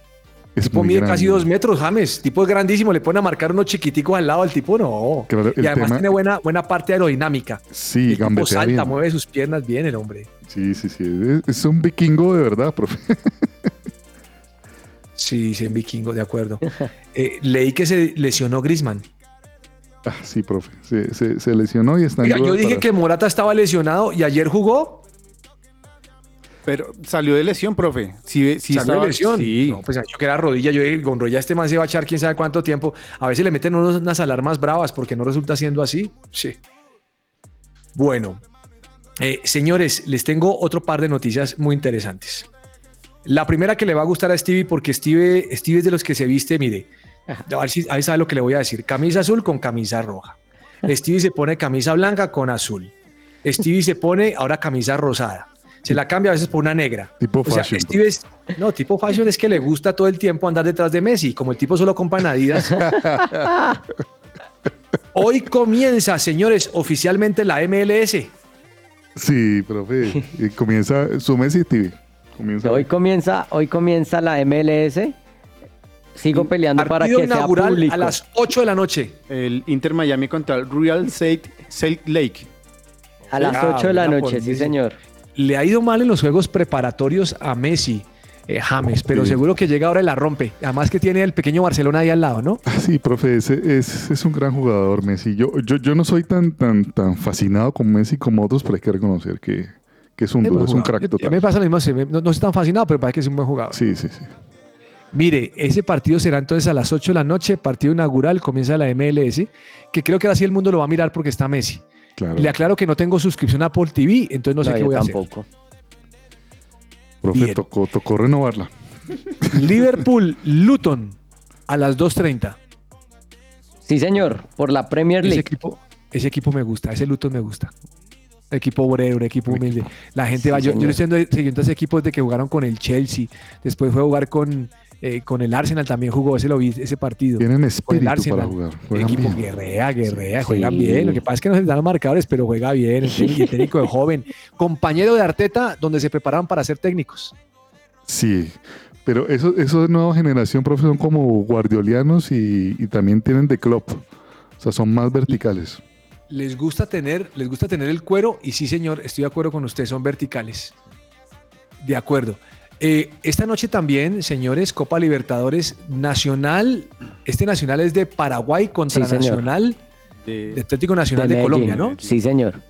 es
tipo
muy
mide
grande.
casi dos metros, James. El tipo es grandísimo. Le pone a marcar unos chiquiticos al lado. El tipo no.
Claro,
y además
tema-
tiene buena, buena parte aerodinámica.
Sí,
el tipo salta,
bien.
mueve sus piernas bien, el hombre.
Sí, sí, sí. Es, es un vikingo de verdad, profe.
Sí, sí, en vikingo, de acuerdo. Eh, leí que se lesionó Grisman.
Ah, sí, profe. Se, se- se lesionó y está
Oiga, yo dije
para-
que Morata estaba lesionado y ayer jugó.
Pero salió de lesión, profe. Sí, sí
salió de lesión.
Sí.
No, pues yo que era rodilla, yo dije, con rodilla este man se va a echar quién sabe cuánto tiempo. A veces le meten unos- unas alarmas bravas porque no resulta siendo así. Sí. Bueno, eh, señores, les tengo otro par de noticias muy interesantes. La primera que le va a gustar a Stevie porque Stevie, Stevie es de los que se viste, mire, a ver si a ver si sabe lo que le voy a decir. Camisa azul con camisa roja. Stevie se pone camisa blanca con azul. Stevie se pone ahora camisa rosada. Se la cambia a veces por una negra.
Tipo
O sea,
fashion.
Steve es- no, tipo fashion es que le gusta todo el tiempo andar detrás de Messi. Como el tipo solo compra Adidas. Hoy comienza, señores, oficialmente la MLS.
Sí, profe. Y comienza su Messi TV. Comienza
Hoy comienza, hoy comienza la MLS. Sigo peleando para que sea público.
a las 8 de la noche.
El Inter Miami contra el Real Salt, Lake.
A las
Ah,
8 de la noche, sí señor.
Le ha ido mal en los juegos preparatorios a Messi, eh, James, pero
Sí.
seguro que llega ahora y la rompe. Además que tiene el pequeño Barcelona ahí al lado, ¿no?
Ah, Sí, profe, ese es, es un gran jugador, Messi. Yo, yo, yo no soy tan, tan, tan fascinado con Messi como otros, pero hay que reconocer que, que es un,
Es
duro, es un crack
Yo- A mí me
total.
pasa lo mismo, me- no, no estoy tan fascinado, pero parece que es un buen jugador.
Sí, sí, sí.
Mire, ese partido será entonces a las 8 de la noche, partido inaugural, comienza la MLS, que creo que ahora sí el mundo lo va a mirar porque está Messi.
Claro.
Le aclaro que no tengo suscripción a Apple TV, entonces no sé
No,
qué
yo
voy a
tampoco.
Profe, tocó, tocó renovarla.
hacer. Liverpool, Luton, a las 2.30.
Sí, señor, por la Premier
Ese
League.
equipo, ese equipo me gusta, ese Luton me gusta. Equipo obrero, un equipo humilde. La gente
Sí,
va, yo, yo estoy siguiendo- ese equipo desde que jugaron con el Chelsea, después fue a jugar con, eh, con el Arsenal también jugó, ese lo vi, ese partido.
Tienen
Con el
espíritu para jugar. Juegan
Equipo
bien.
guerrea, guerrea, juegan bien. Lo que pasa es que no se dan los marcadores, pero juega bien. El técnico, el técnico es joven. Compañero de Arteta, donde se preparaban para ser técnicos.
Sí, pero eso, eso de nueva generación, profe, son como guardiolianos y, y también tienen de club. O sea, son más verticales.
Les gusta tener, les gusta tener el cuero, y sí, señor, estoy de acuerdo con usted, son verticales. De acuerdo. Eh, esta noche también, señores, Copa Libertadores Nacional. Este Nacional es de Paraguay contra
Sí.
Nacional, de Atlético Nacional de. Colombia, ¿no?
Sí, señor.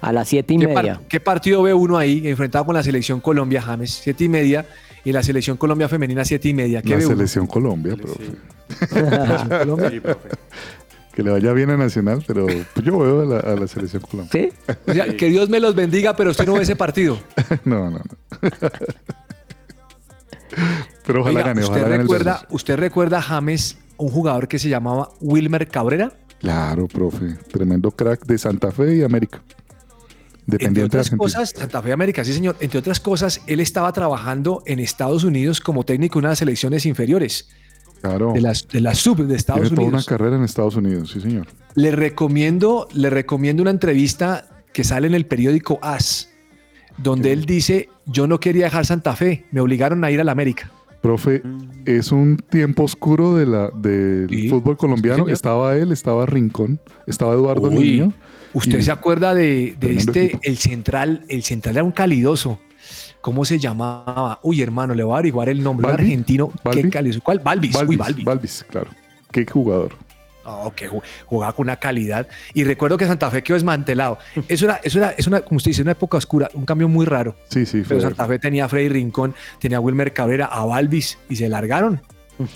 A las siete y
¿Qué, par-
media.
qué partido ve uno ahí enfrentado con la selección Colombia, James? Siete y media. Y la selección Colombia femenina, siete y media. ¿Qué
La
ve uno?
selección Colombia, profe.
Selección Colombia.
Que le vaya bien a Nacional, pero pues yo veo a la, a la selección Colombia.
¿Sí?
O sea, que Dios me los bendiga, pero usted no ve ese partido.
No, no, no. Pero ojalá
Oiga,
gane,
¿usted,
gane
recuerda. ¿Usted recuerda, James, un jugador que se llamaba Wilmer Cabrera?
Claro, profe. Tremendo crack de Santa Fe y América.
Entre
Dependiente de
otras
Argentina.
cosas, Santa Fe América, sí señor. Entre otras cosas, él estaba trabajando en Estados Unidos como técnico de unas selecciones inferiores,
Claro.
de las, de sub de Estados
Tiene toda una
Unidos.
carrera en Estados Unidos, sí, señor.
Le recomiendo, le recomiendo una entrevista que sale en el periódico AS, donde él dice, yo no quería dejar Santa Fe, me obligaron a ir a la América.
Profe, es un tiempo oscuro de la, del
Sí,
fútbol colombiano. estaba él, estaba Rincón, estaba Eduardo
Uy,
Niño.
¿Usted
Y-
se acuerda de, de este, el central? El central era un calidoso. ¿Cómo se llamaba? Uy, hermano, le voy a averiguar el nombre. Argentino. ¿Qué. ¿Cuál? Balvis. Uy,
Balvis,
Balvis.
Balvis, claro. Qué jugador.
Oh, que ju- jugaba con una calidad. Y recuerdo que Santa Fe quedó desmantelado. Eso era, eso era, es una, como usted dice, una época oscura, un cambio muy raro.
Sí, sí,
Pero. Santa Fe tenía a Freddy Rincón, tenía a Wilmer Cabrera, a Balvis y se largaron.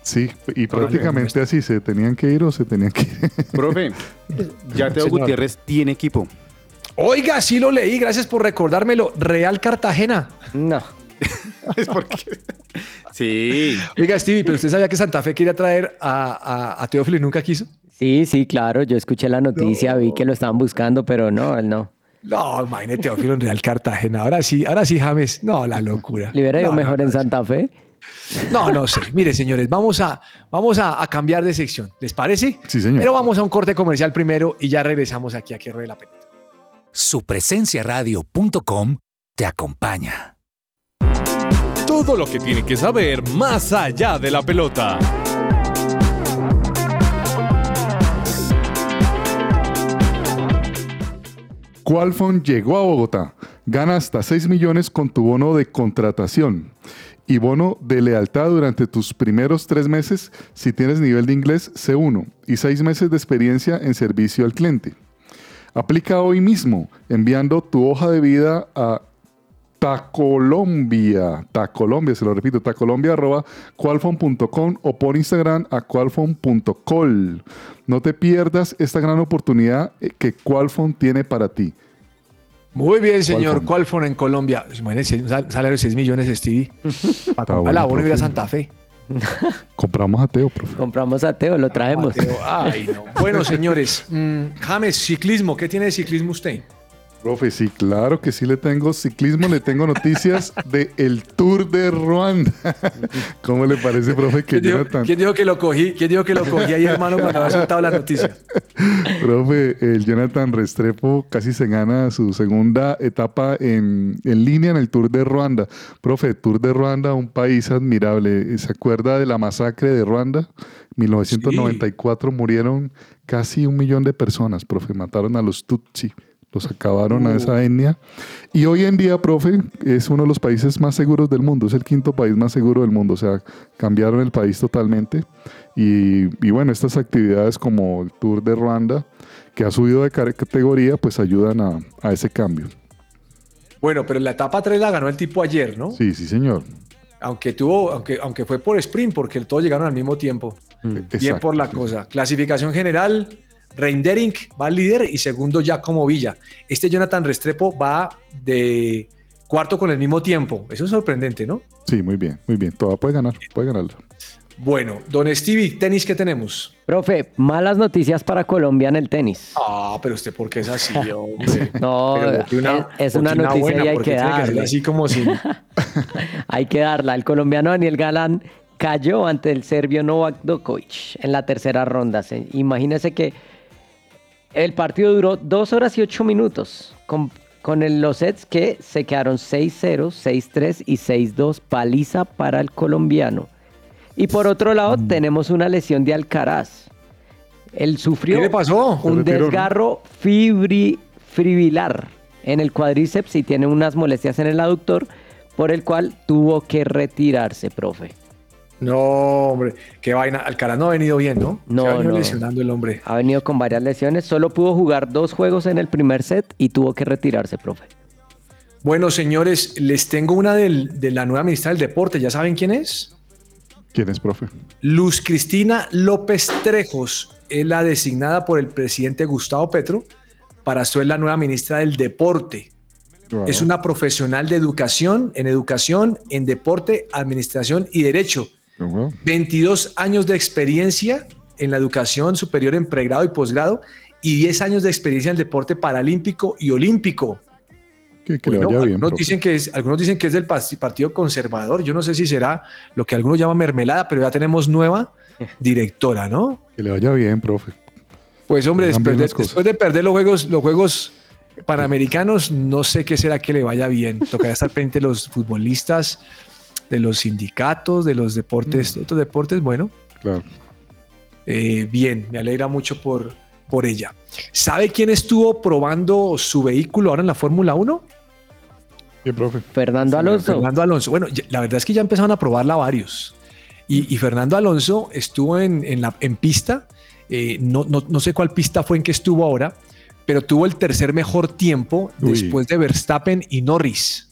Sí, y prácticamente así se tenían que ir o se tenían que ir.
Profe, ya Teo. Gutiérrez tiene equipo.
Oiga, sí lo leí, gracias por recordármelo. Real Cartagena.
No.
es porque. Sí.
Oiga, Stevie, pero usted sabía que Santa Fe quería traer a, a, a Teófilo y nunca quiso.
Sí, sí, claro. Yo escuché la noticia, vi que lo estaban buscando, pero no, él no.
No, imagínate Teófilo en Real Cartagena. Ahora sí, ahora sí, James. No, la locura.
¿Le hubiera ido
No, no,
mejor en Santa Fe?
No, no sé. Mire, señores, vamos a, vamos a, a cambiar de sección. ¿Les parece?
Sí, señor.
Pero vamos a un corte comercial primero y ya regresamos aquí a que ruede la pelota.
Supresenciaradio.com te acompaña. Todo lo que tiene que saber más allá de la pelota.
Qualfon llegó a Bogotá. Gana hasta 6 millones con tu bono de contratación y bono de lealtad durante tus primeros tres meses si tienes nivel de inglés C1 y 6 meses de experiencia en servicio al cliente. Aplica hoy mismo enviando tu hoja de vida a Tacolombia, Tacolombia, se lo repito, tacolombia arroba qualfon.com o por Instagram a qualfon.col. No te pierdas esta gran oportunidad eh, que Qualfon tiene para ti.
Muy bien, señor.
Qualfon.
En Colombia. Sal- salario de 6 millones, Stevie. Para
bueno,
la ir a. Santa Fe.
Compramos a Teo, profe.
Compramos a Teo, lo traemos.
Ay, no. Bueno, señores, mm, James, ciclismo. ¿Qué tiene de ciclismo usted?
Profe, sí, claro que sí le tengo ciclismo, le tengo noticias de el Tour de Ruanda. ¿Cómo le parece, profe, que
¿Quién dijo,
Jonathan,
quién dijo que lo cogí? ¿Quién dijo que lo cogí ahí, hermano, cuando había soltado la noticia?
profe, el Jonathan Restrepo casi se gana su segunda etapa en, en línea en el Tour de Ruanda? Profe, Tour de Ruanda, un país admirable. ¿Se acuerda de la masacre de Ruanda? 1994 murieron casi un millón de personas, profe. Mataron a los Tutsi. Los acabaron a esa etnia. Y hoy en día, profe, es uno de los países más seguros del mundo. Es el quinto país más seguro del mundo. O sea, cambiaron el país totalmente. Y, y bueno, estas actividades como el Tour de Ruanda, que ha subido de ca- categoría, pues ayudan a, a ese cambio.
Bueno, pero la etapa 3 la ganó el tipo ayer, ¿no?
Sí, sí, señor.
Aunque tuvo, aunque, aunque fue por sprint, porque todos llegaron al mismo tiempo. Bien
Exacto,
por la
sí.
cosa. Clasificación general, Reindering va líder y segundo Giacomo Villa. Este Jonathan Restrepo va de cuarto con el mismo tiempo. Eso es sorprendente, ¿no?
Sí, muy bien, muy bien. Todavía puede ganar, puede ganarlo.
Bueno, don Stevie, tenis, ¿qué tenemos?
Profe, malas noticias para Colombia en el tenis.
Ah, pero usted, ¿por qué es así, hombre?
No, es, es una noticia y hay que darle.
así como si...
Hay que darla. El colombiano Daniel Galán cayó ante el serbio Novak Djokovic en la tercera ronda. Se- Imagínense que el partido duró 2 horas y 8 minutos con, con el- los sets que se quedaron 6-0, 6-3 y 6-2 paliza para el colombiano. Y por otro lado tenemos una lesión de Alcaraz. Él sufrió
¿Qué le pasó?
un
¿no?
desgarro fibri, fibrilar en el cuádriceps y tiene unas molestias en el aductor por el cual tuvo que retirarse, profe.
No, hombre, qué vaina. Alcaraz no ha venido bien, ¿no?
No,
Se ha venido
no.
lesionando el hombre.
Ha venido con varias lesiones, solo pudo jugar dos juegos en el primer set y tuvo que retirarse, profe.
Bueno, señores, les tengo una del- de la nueva ministra del Deporte. ¿Ya saben quién es?
¿Quién es, profe?
Luz Cristina López Trejos es la designada por el presidente Gustavo Petro para ser la nueva ministra del Deporte.
Wow.
Es una profesional de educación, en educación, en deporte, administración y derecho.
Wow.
22 años de experiencia en la educación superior en pregrado y posgrado y 10 años de experiencia en el deporte paralímpico y olímpico.
Que, que le
Bueno,
vaya bien.
algunos, dicen que es, algunos dicen que es del Partido Conservador. Yo no sé si será lo que algunos llaman mermelada, pero ya tenemos nueva directora, ¿no?
Que le vaya bien, profe.
Pues hombre, después de, después perder los juegos, los juegos panamericanos, no sé qué será que le vaya bien. Tocará estar pendiente de los futbolistas, de los sindicatos, de los deportes,
Mm.
de otros deportes. Bueno,
Claro.
eh, bien, me alegra mucho por, por ella. ¿Sabe quién estuvo probando su vehículo ahora en la Fórmula 1?
¿Qué, profe?
Fernando Alonso.
Fernando Alonso. Bueno, ya- la verdad es que ya empezaron a probarla varios. Y, y Fernando Alonso estuvo en, en la, en pista. eh, no, no, no sé cuál pista fue en que estuvo ahora, pero tuvo el tercer mejor tiempo
Uy.
después de Verstappen y Norris.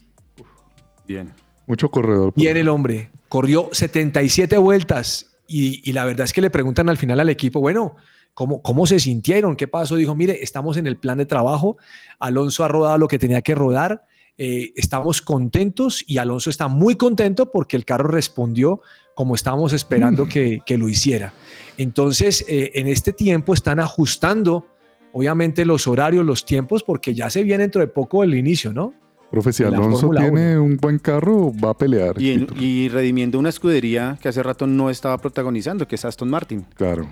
Bien.
Mucho corredor.
Bien el hombre. Corrió 77 vueltas. Y, y la verdad es que le preguntan al final al equipo, bueno, ¿cómo, ¿cómo se sintieron? ¿Qué pasó? Dijo, mire, estamos en el plan de trabajo. Alonso ha rodado lo que tenía que rodar. eh, estamos contentos y Alonso está muy contento porque el carro respondió como estábamos esperando que, que lo hiciera. Entonces, eh, en este tiempo están ajustando, obviamente, los horarios, los tiempos, porque ya se viene dentro de poco el inicio, ¿no?
Profe, si Alonso tiene un buen carro, va a pelear.
Y, en- y redimiendo una escudería que hace rato no estaba protagonizando, que es Aston Martin.
Claro.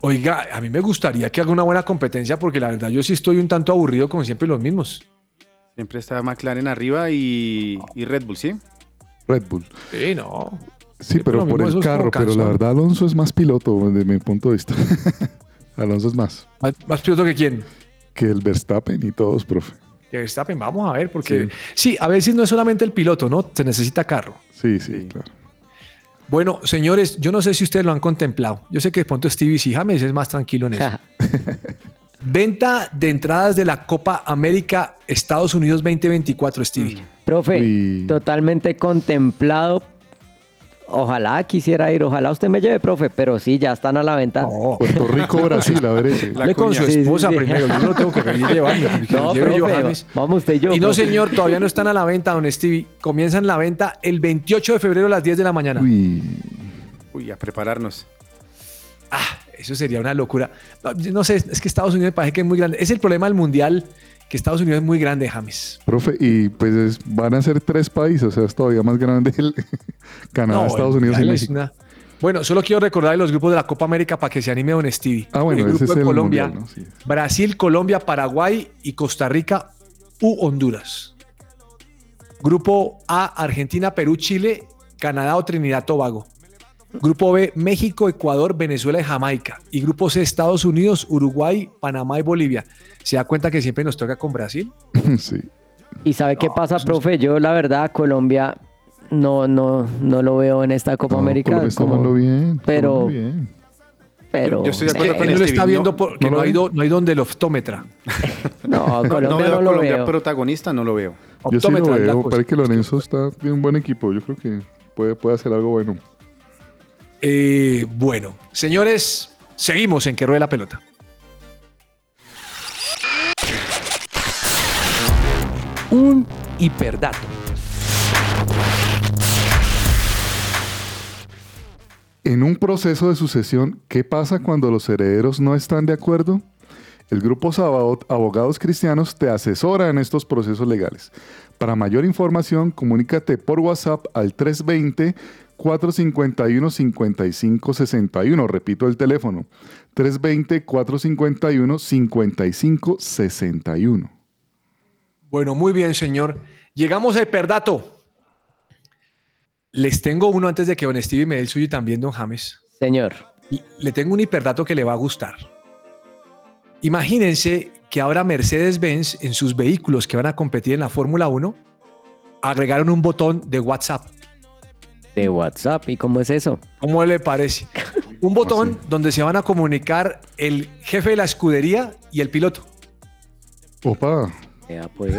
Oiga, a mí me gustaría que haga una buena competencia porque la verdad yo sí estoy un tanto aburrido como siempre los mismos.
Siempre está McLaren arriba y, y Red Bull, ¿sí?
Red Bull.
Sí, no.
Sí,
Sí,
pero
pero
por el carro. Pero la verdad, Alonso es más piloto, desde mi punto de vista. Alonso es más
Más, más piloto que quién.
que el Verstappen y todos, profe.
Que Verstappen, vamos a ver, porque sí. a veces no es solamente el piloto, ¿no? Se necesita carro.
Sí, sí, claro.
Bueno, señores, yo no sé si ustedes lo han contemplado. Yo sé que de pronto Stevie sí, James es más tranquilo en eso. Venta de entradas de la Copa América Estados Unidos 2024, Stevie.
Profe,
Uy.
totalmente contemplado. Ojalá quisiera ir, ojalá usted me lleve, profe, pero sí, ya están a la venta.
No,
Puerto Rico, Brasil, a ver ese.
La
con su
cuña.
Sí, sí,
esposa
sí.
primero. Yo no lo tengo que venir llevando.
No, profe,
James.
vamos usted y yo.
Y no,
profe.
señor, todavía no están a la venta, don Stevie. Comienzan la venta el 28 de febrero a las 10 de la mañana.
Uy,
Uy, a prepararnos.
Ah, eso sería una locura. No, no sé, es que Estados Unidos me parece que es muy grande. Es el problema del mundial, que Estados Unidos es muy grande, James.
profe, y pues es- van a ser tres países, o sea, es todavía más grande el Canadá,
No,
Estados Unidos y México.
una- Bueno, solo quiero recordar los grupos de la Copa América para que se anime don Stevie.
Ah, bueno,
el
ese
grupo
es el
Colombia,
mundial, ¿no? Sí.
Brasil, Colombia, Paraguay y Costa Rica u Honduras. Grupo A, Argentina, Perú, Chile, Canadá o Trinidad, Tobago. Grupo B, México, Ecuador, Venezuela y Jamaica. Y grupo C, Estados Unidos, Uruguay, Panamá y Bolivia. ¿Se da cuenta que siempre nos toca con Brasil?
sí.
¿Y sabe qué pasa, profe? Yo, la verdad, Colombia no, no, no lo veo en esta Copa
No,
América.
Colombia está
como-
jugando bien.
pero-
bien.
pero
Yo estoy de
Es que
acuerdo con
él no lo está viendo porque
¿No
hay do- no hay donde el optómetra.
no,
No,
Colombia
no veo
lo
Colombia
veo.
protagonista, no lo veo.
Yo sí lo veo, parece que Lorenzo está tiene un buen equipo. Yo creo que puede, puede hacer algo bueno.
Eh, bueno, señores, seguimos en que ruede la pelota.
Un hiperdato.
En un proceso de sucesión, ¿qué pasa cuando los herederos no están de acuerdo? El grupo Sabaot Abogados Cristianos te asesora en estos procesos legales. Para mayor información, comunícate por WhatsApp al 320-451-5561. Repito el teléfono. 320-451-5561.
Bueno, muy bien, señor. Llegamos al perdato. Les tengo uno antes de que Don Stevie me dé el suyo y también Don James.
Señor.
Le tengo un hiperdato que le va a gustar. Imagínense que ahora Mercedes-Benz en sus vehículos que van a competir en la Fórmula 1 agregaron un botón de WhatsApp.
De WhatsApp. ¿Y cómo es eso?
¿Cómo le parece? Un botón donde se van a comunicar el jefe de la escudería y el piloto.
Opa.
Ya pues.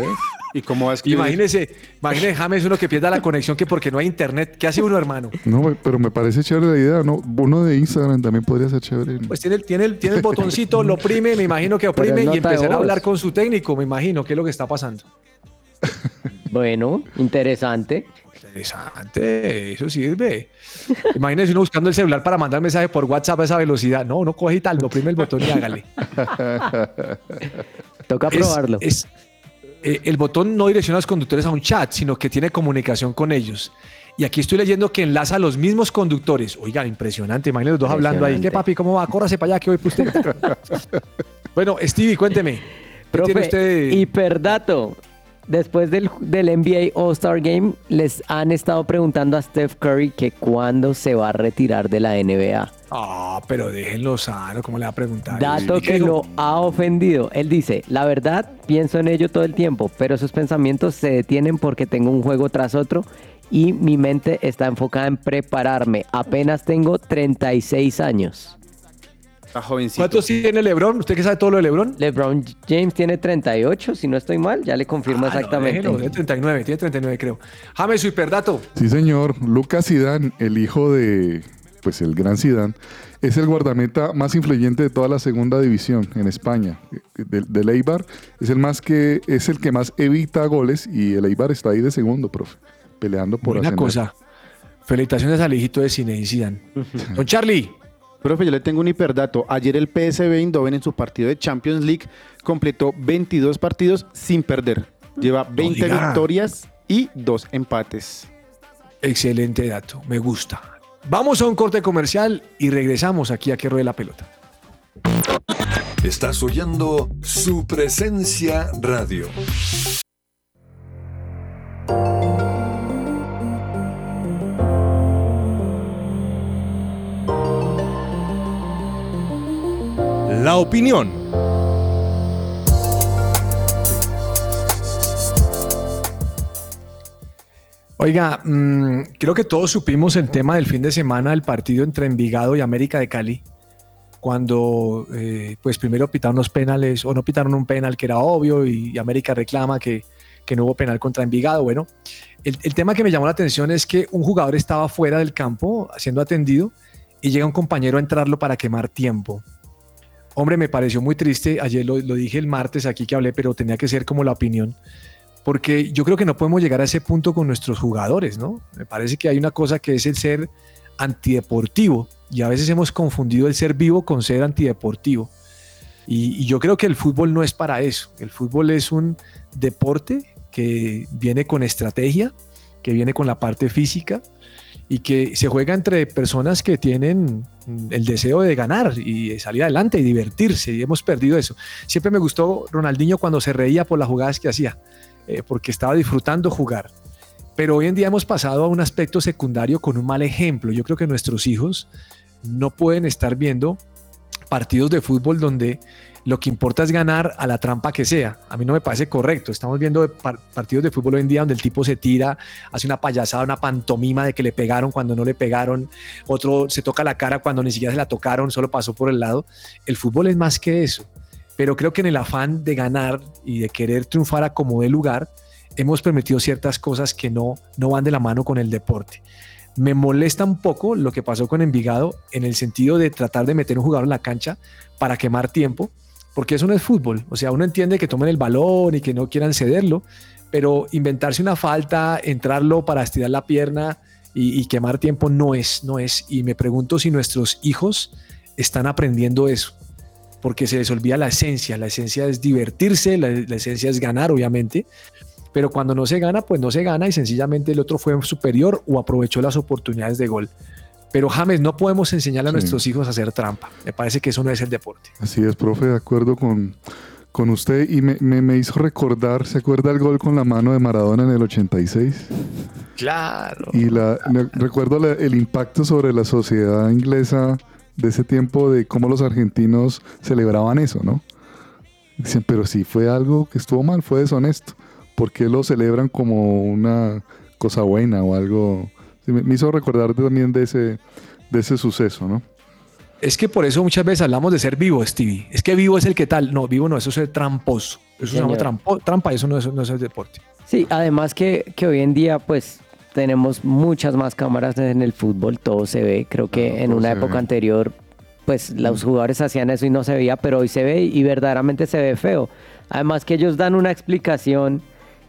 ¿Y cómo va a escribir?
Imagínese, imagínese James uno que pierda la conexión que porque no hay internet. ¿Qué hace uno, hermano?
No, pero me parece chévere la idea, ¿no? Uno de Instagram también podría ser chévere.
Pues tiene, el- tiene, el, tiene el botoncito, lo oprime, me imagino que oprime y empezará a hablar con su técnico, me imagino, qué es lo que está pasando.
Bueno, interesante.
Interesante, eso sirve. Imagínese uno buscando el celular para mandar mensaje por WhatsApp a esa velocidad. No, no coge y tal, oprime el botón y hágale.
Toca
Es-
probarlo.
es- eh, el botón no direcciona a los conductores a un chat, sino que tiene comunicación con ellos. Y aquí estoy leyendo que enlaza a los mismos conductores. Oiga, impresionante. Imagínense los dos hablando ahí. ¿Qué papi? ¿Cómo va? Córrase para allá que voy para usted. bueno, Stevie, cuénteme. ¿Qué
Profe,
tiene usted?
hiperdato. Después del, del NBA All-Star Game, les han estado preguntando a Steph Curry que cuándo se va a retirar de la NBA.
Ah, pero déjenlo sano, ¿cómo le va a preguntar?
Dato
¿Y qué
que lo ha ofendido. Él dice, la verdad, pienso en ello todo el tiempo, pero esos pensamientos se detienen porque tengo un juego tras otro y mi mente está enfocada en prepararme. Apenas tengo 36 años.
Está jovencito.
¿Cuántos tiene LeBron? ¿Usted que sabe todo lo de LeBron?
LeBron James tiene 38, si no estoy mal, ya le confirmo
Ah, no,
exactamente.
déjelo, tiene 39, tiene 39 creo. James, su hiperdato.
Sí, señor. Lucas Zidane, el hijo de, pues el gran Zidane, es el guardameta más influyente de toda la segunda división en España. Del de Eibar es el más que es el que más evita goles y el Eibar está ahí de segundo, profe, peleando por
Una cosa. Felicitaciones al hijito de Zinedine Zidane. Don Charlie.
Profe, yo le tengo un hiperdato. Ayer el PSV Eindhoven en su partido de Champions League completó 22 partidos sin perder. Lleva 20
diga.
victorias y 2 empates.
Excelente dato, me gusta. Vamos a un corte comercial y regresamos aquí a que ruede la pelota.
Estás oyendo su presencia radio.
La opinión.
Oiga, mm, creo que todos supimos el tema del fin de semana del partido entre Envigado y América de Cali, cuando eh, pues primero pitaron los penales o no pitaron un penal que era obvio y, América reclama que, que no hubo penal contra Envigado. Bueno, el, el tema que me llamó la atención es que un jugador estaba fuera del campo siendo atendido y llega un compañero a entrarlo para quemar tiempo. Hombre, me pareció muy triste, ayer lo, dije el martes aquí que hablé, pero tenía que ser como la opinión porque yo creo que no podemos llegar a ese punto con nuestros jugadores, ¿no? Me parece que hay una cosa que es el ser antideportivo y a veces hemos confundido el ser vivo con ser antideportivo. Y, y yo creo que el fútbol no es para eso. El fútbol es un deporte que viene con estrategia, que viene con la parte física y que se juega entre personas que tienen el deseo de ganar y de salir adelante y divertirse. Y hemos perdido eso. Siempre me gustó Ronaldinho cuando se reía por las jugadas que hacía eh, porque estaba disfrutando jugar. Pero hoy en día hemos pasado a un aspecto secundario con un mal ejemplo. Yo creo que nuestros hijos no pueden estar viendo partidos de fútbol donde lo que importa es ganar a la trampa que sea. A mí no me parece correcto. Estamos viendo par- partidos de fútbol hoy en día donde el tipo se tira, hace una payasada, una pantomima de que le pegaron cuando no le pegaron, otro se toca la cara cuando ni siquiera se la tocaron, solo pasó por el lado. El fútbol es más que eso pero creo que en el afán de ganar y de querer triunfar a como de lugar, hemos permitido ciertas cosas que no, no van de la mano con el deporte. Me molesta un poco lo que pasó con Envigado en el sentido de tratar de meter un jugador en la cancha para quemar tiempo, porque eso no es fútbol. O sea, uno entiende que tomen el balón y que no quieran cederlo, pero inventarse una falta, entrarlo para estirar la pierna y, quemar tiempo no es, no es. Y me pregunto si nuestros hijos están aprendiendo eso porque se les olvida la esencia. La esencia es divertirse, la, esencia es ganar, obviamente, pero cuando no se gana, pues no se gana y sencillamente el otro fue superior o aprovechó las oportunidades de gol. Pero James, no podemos enseñarle a
Sí.
nuestros hijos a hacer trampa. Me parece que eso no es el deporte.
Así es, profe, de acuerdo con, con usted. Y me, me- me hizo recordar, ¿se acuerda el gol con la mano de Maradona en el 86?
Claro.
Y la, recuerdo la- el impacto sobre la sociedad inglesa de ese tiempo de cómo los argentinos celebraban eso, ¿no? Dicen, pero si fue algo que estuvo mal, fue deshonesto. ¿Por qué lo celebran como una cosa buena o algo? Sí, me, hizo recordar también de ese, de ese suceso, ¿no?
Es que por eso muchas veces hablamos de ser vivo, Stevie. Es que vivo es el que tal. No, vivo no, eso es ser tramposo. Eso se llama
Señor.
trampo- trampa, eso no es, no es el deporte.
Sí, además que, que hoy en día pues tenemos muchas más cámaras en el fútbol, todo se ve. Creo que
Claro,
en una época
ve.
anterior pues los jugadores hacían eso y no se veía, pero hoy se ve y verdaderamente se ve feo. Además que ellos dan una explicación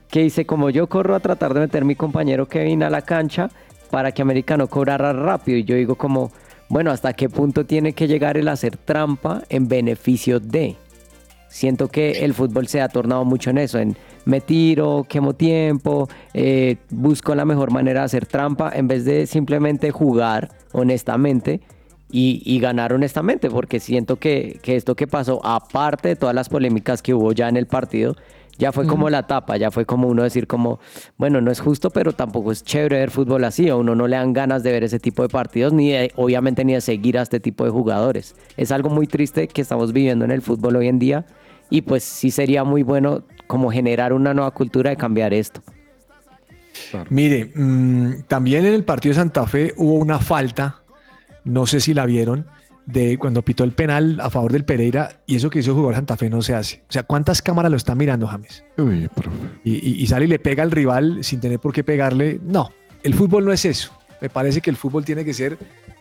que dice como yo corro a tratar de meter mi compañero Kevin a la cancha para que Americano cobrara rápido y yo digo como bueno, ¿hasta qué punto tiene que llegar el hacer trampa en beneficio de? Siento que el fútbol se ha tornado mucho en eso, en me tiro, quemo tiempo, eh, busco la mejor manera de hacer trampa en vez de simplemente jugar honestamente y, y ganar honestamente, porque siento que, que esto que pasó, aparte de todas las polémicas que hubo ya en el partido, ya fue como la tapa, ya fue como uno decir como, bueno, no es justo, pero tampoco es chévere ver fútbol así, a uno no le dan ganas de ver ese tipo de partidos, ni de- obviamente ni de seguir a este tipo de jugadores. Es algo muy triste que estamos viviendo en el fútbol hoy en día y pues sí sería muy bueno como generar una nueva cultura de cambiar esto.
Mire, mm, también en el partido de Santa Fe hubo una falta, no sé si la vieron, de cuando pitó el penal a favor del Pereira y eso que hizo el jugador Santa Fe no se hace. O sea, ¿cuántas cámaras lo están mirando, James?
Uy, profe.
Y, y- y sale y le pega al rival sin tener por qué pegarle. No, el fútbol no es eso. Me parece que el fútbol tiene que ser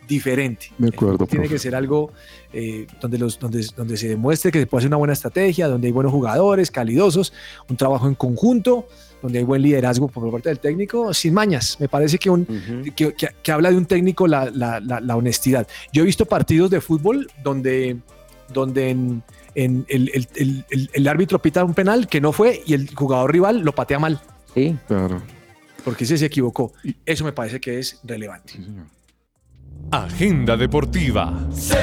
diferente.
De acuerdo,
tiene
profe.
que ser algo eh, donde, los, donde, donde se demuestre que se puede hacer una buena estrategia, donde hay buenos jugadores, calidosos, un trabajo en conjunto, donde hay buen liderazgo por parte del técnico, sin mañas. Me parece que, un, que, que- que habla de un técnico la, la- la- la honestidad. Yo he visto partidos de fútbol donde, donde en, en el, el- el- el- el árbitro pita un penal que no fue y el jugador rival lo patea mal,
Sí,
Claro.
porque ese se equivocó. Eso me parece que es relevante.
Sí, señor.
Agenda deportiva.
Se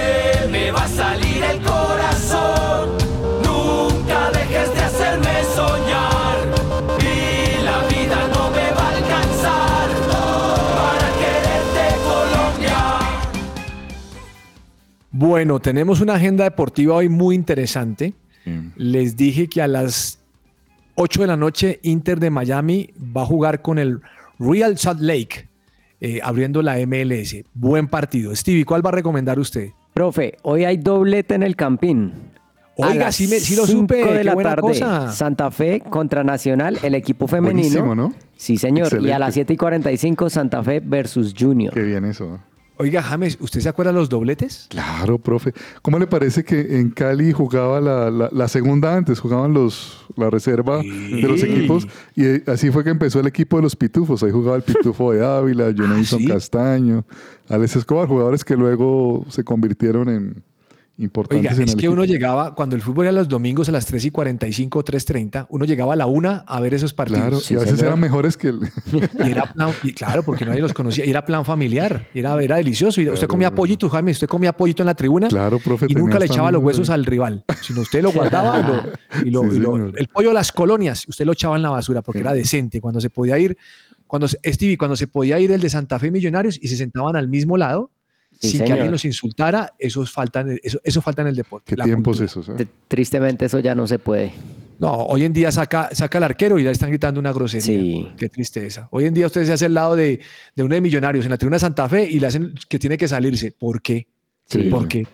me va a salir el corazón. Nunca dejes de
Bueno, tenemos una agenda deportiva hoy muy interesante.
Bien.
Les dije que a las 8 de la noche Inter de Miami va a jugar con el Real Salt Lake, eh, abriendo la MLS. Buen partido. Stevie, ¿cuál va a recomendar usted?
profe, hoy hay doblete en el Campín.
Oiga,
las
sí, me- sí lo supe.
de
qué
la
buena
tarde,
cosa.
Santa Fe contra Nacional, el equipo femenino.
Buenísimo, ¿no?
Sí, señor. Y a las 7 y 45, Santa Fe versus Junior.
Qué bien eso.
Oiga, James, ¿usted se acuerda de los dobletes?
Claro, profe. ¿Cómo le parece que en Cali jugaba la, la- la segunda antes? Jugaban los la reserva de los equipos y eh, así fue que empezó el equipo de los pitufos. Ahí jugaba el pitufo de Ávila, Jonathan
¿sí?
Castaño, Alex Escobar, jugadores que luego se convirtieron en importantes
Oiga,
en
es
el
que uno llegaba, cuando el fútbol era los domingos a las 3 y 45, 3.30, uno llegaba a la una a ver esos partidos.
Claro, y a veces eran mejores que el...
Y era plan, y claro, porque nadie los conocía, y era plan familiar, era, era delicioso. Y usted comía pollito, Jaime, usted comía pollito en la tribuna
Claro, profe.
y nunca le echaba los huesos al rival, sino usted lo guardaba y lo- y lo-
Sí,
y lo-
señor.
el pollo de las colonias, usted lo echaba en la basura porque
Sí.
era decente. Cuando se podía ir, cuando se- Stevie, cuando se podía ir el de Santa Fe Millonarios y se sentaban al mismo lado,
Sí,
sin que alguien los insultara, eso falta, en el- eso, eso falta en el deporte.
¿Qué
la
tiempos esos? eh?
Tristemente eso ya no se puede.
No, hoy en día saca, saca el arquero y ya están gritando una grosería.
Sí.
Qué tristeza. Hoy en día usted se hace al lado de, de uno de millonarios en la tribuna de Santa Fe y le hacen que tiene que salirse. ¿Por qué?
Sí.
¿Por qué?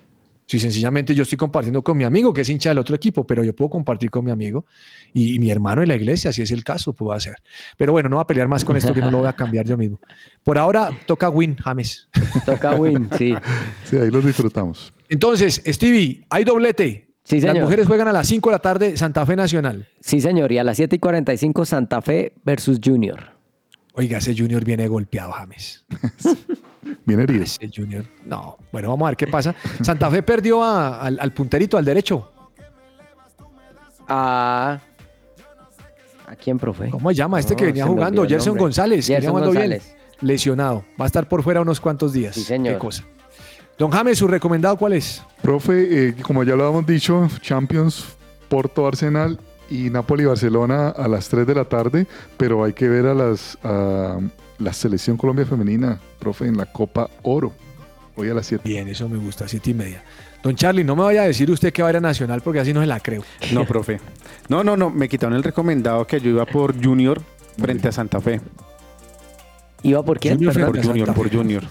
Si sencillamente yo estoy compartiendo con mi amigo, que es hincha del otro equipo, pero yo puedo compartir con mi amigo y, y mi hermano en la iglesia, si es el caso, puedo hacer. Pero bueno, no voy a pelear más con esto que no lo voy a cambiar yo mismo. Por ahora toca win, James.
Toca win, sí.
Sí, ahí los disfrutamos.
Entonces, Stevie, hay doblete.
Sí,
Las
señor.
mujeres juegan a las 5 de la tarde, Santa Fe Nacional.
Sí, señor. Y a las 7 y 45, Santa Fe versus Junior.
Oiga, ese Junior viene golpeado, James.
Bien herido.
Junior. No, bueno, vamos a ver qué pasa. Santa Fe perdió a- al, al punterito, al derecho.
Ah. ¿A quién, profe?
¿Cómo se llama? Este que venía jugando, Gerson. González,
Gerson
jugando bien.
González.
Lesionado. Va a estar por fuera unos cuantos días.
Sí, señor.
Qué cosa. Don James, ¿su recomendado cuál es?
Profe, eh, como ya lo habíamos dicho, Champions, Porto, Arsenal y Napoli-Barcelona a las 3 de la tarde, pero hay que ver a las a la selección Colombia femenina, profe, en la Copa Oro, hoy a las 7.
Bien, eso me gusta, siete y media. Don Charlie, no me vaya a decir usted que va a ir a Nacional porque así no se la creo.
No, profe. No, no, no. Me quitaron el recomendado que yo iba por Junior frente a Santa Fe.
¿Iba por quién?
Junior.
Por
Santa
Junior, por Junior.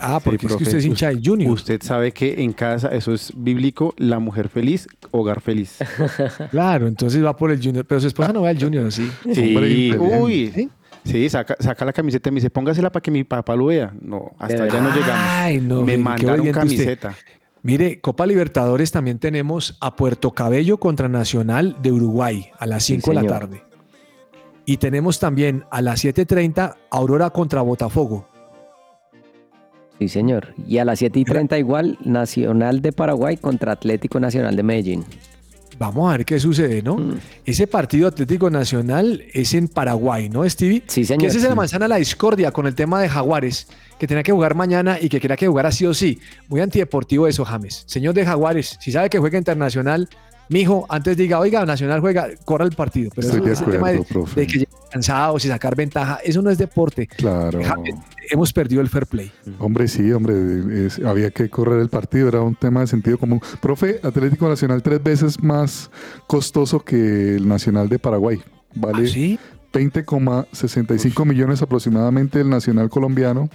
Ah, porque
Sí,
es que
profe.
usted es hincha de Junior.
Usted sabe que en casa eso es bíblico, la mujer feliz, hogar feliz.
Claro, entonces va por el Junior. Pero su esposa no va al Junior, ¿sí?
Hombre,
Sí, uy. Sí, saca, saca la camiseta y me dice, póngasela para que mi papá lo vea. No, hasta allá no llegamos.
Ay, no,
me mandaron
usted.
camiseta.
Mire, Copa Libertadores también tenemos a Puerto Cabello contra Nacional de Uruguay a las
Sí,
5 de la tarde. Y tenemos también a las 7.30 Aurora contra Botafogo.
Sí, señor. Y a las 7 y 30 igual, Nacional de Paraguay contra Atlético Nacional de Medellín.
Vamos a ver qué sucede, ¿no?
Mm.
Ese partido Atlético Nacional es en Paraguay, ¿no, Stevie?
Sí, señor.
Que ese es la manzana la discordia con el tema de Jaguares, que tenía que jugar mañana y que quería que jugara sí o sí. Muy antideportivo eso, James. Señor de Jaguares, si sabe que juega internacional, mijo, antes diga, oiga, Nacional juega, corra el partido. Pero
Estoy
eso-
de
ese tema
acuerdo,
de,
profe.
de que lleguen cansados y sacar ventaja, eso no es deporte.
Claro.
Hemos perdido el fair play.
Hombre, sí, hombre, es- había que correr el partido, era un tema de sentido común. Profe, Atlético Nacional tres veces más costoso que el Nacional de Paraguay. Vale
¿Ah, sí?
20,65 millones aproximadamente el Nacional colombiano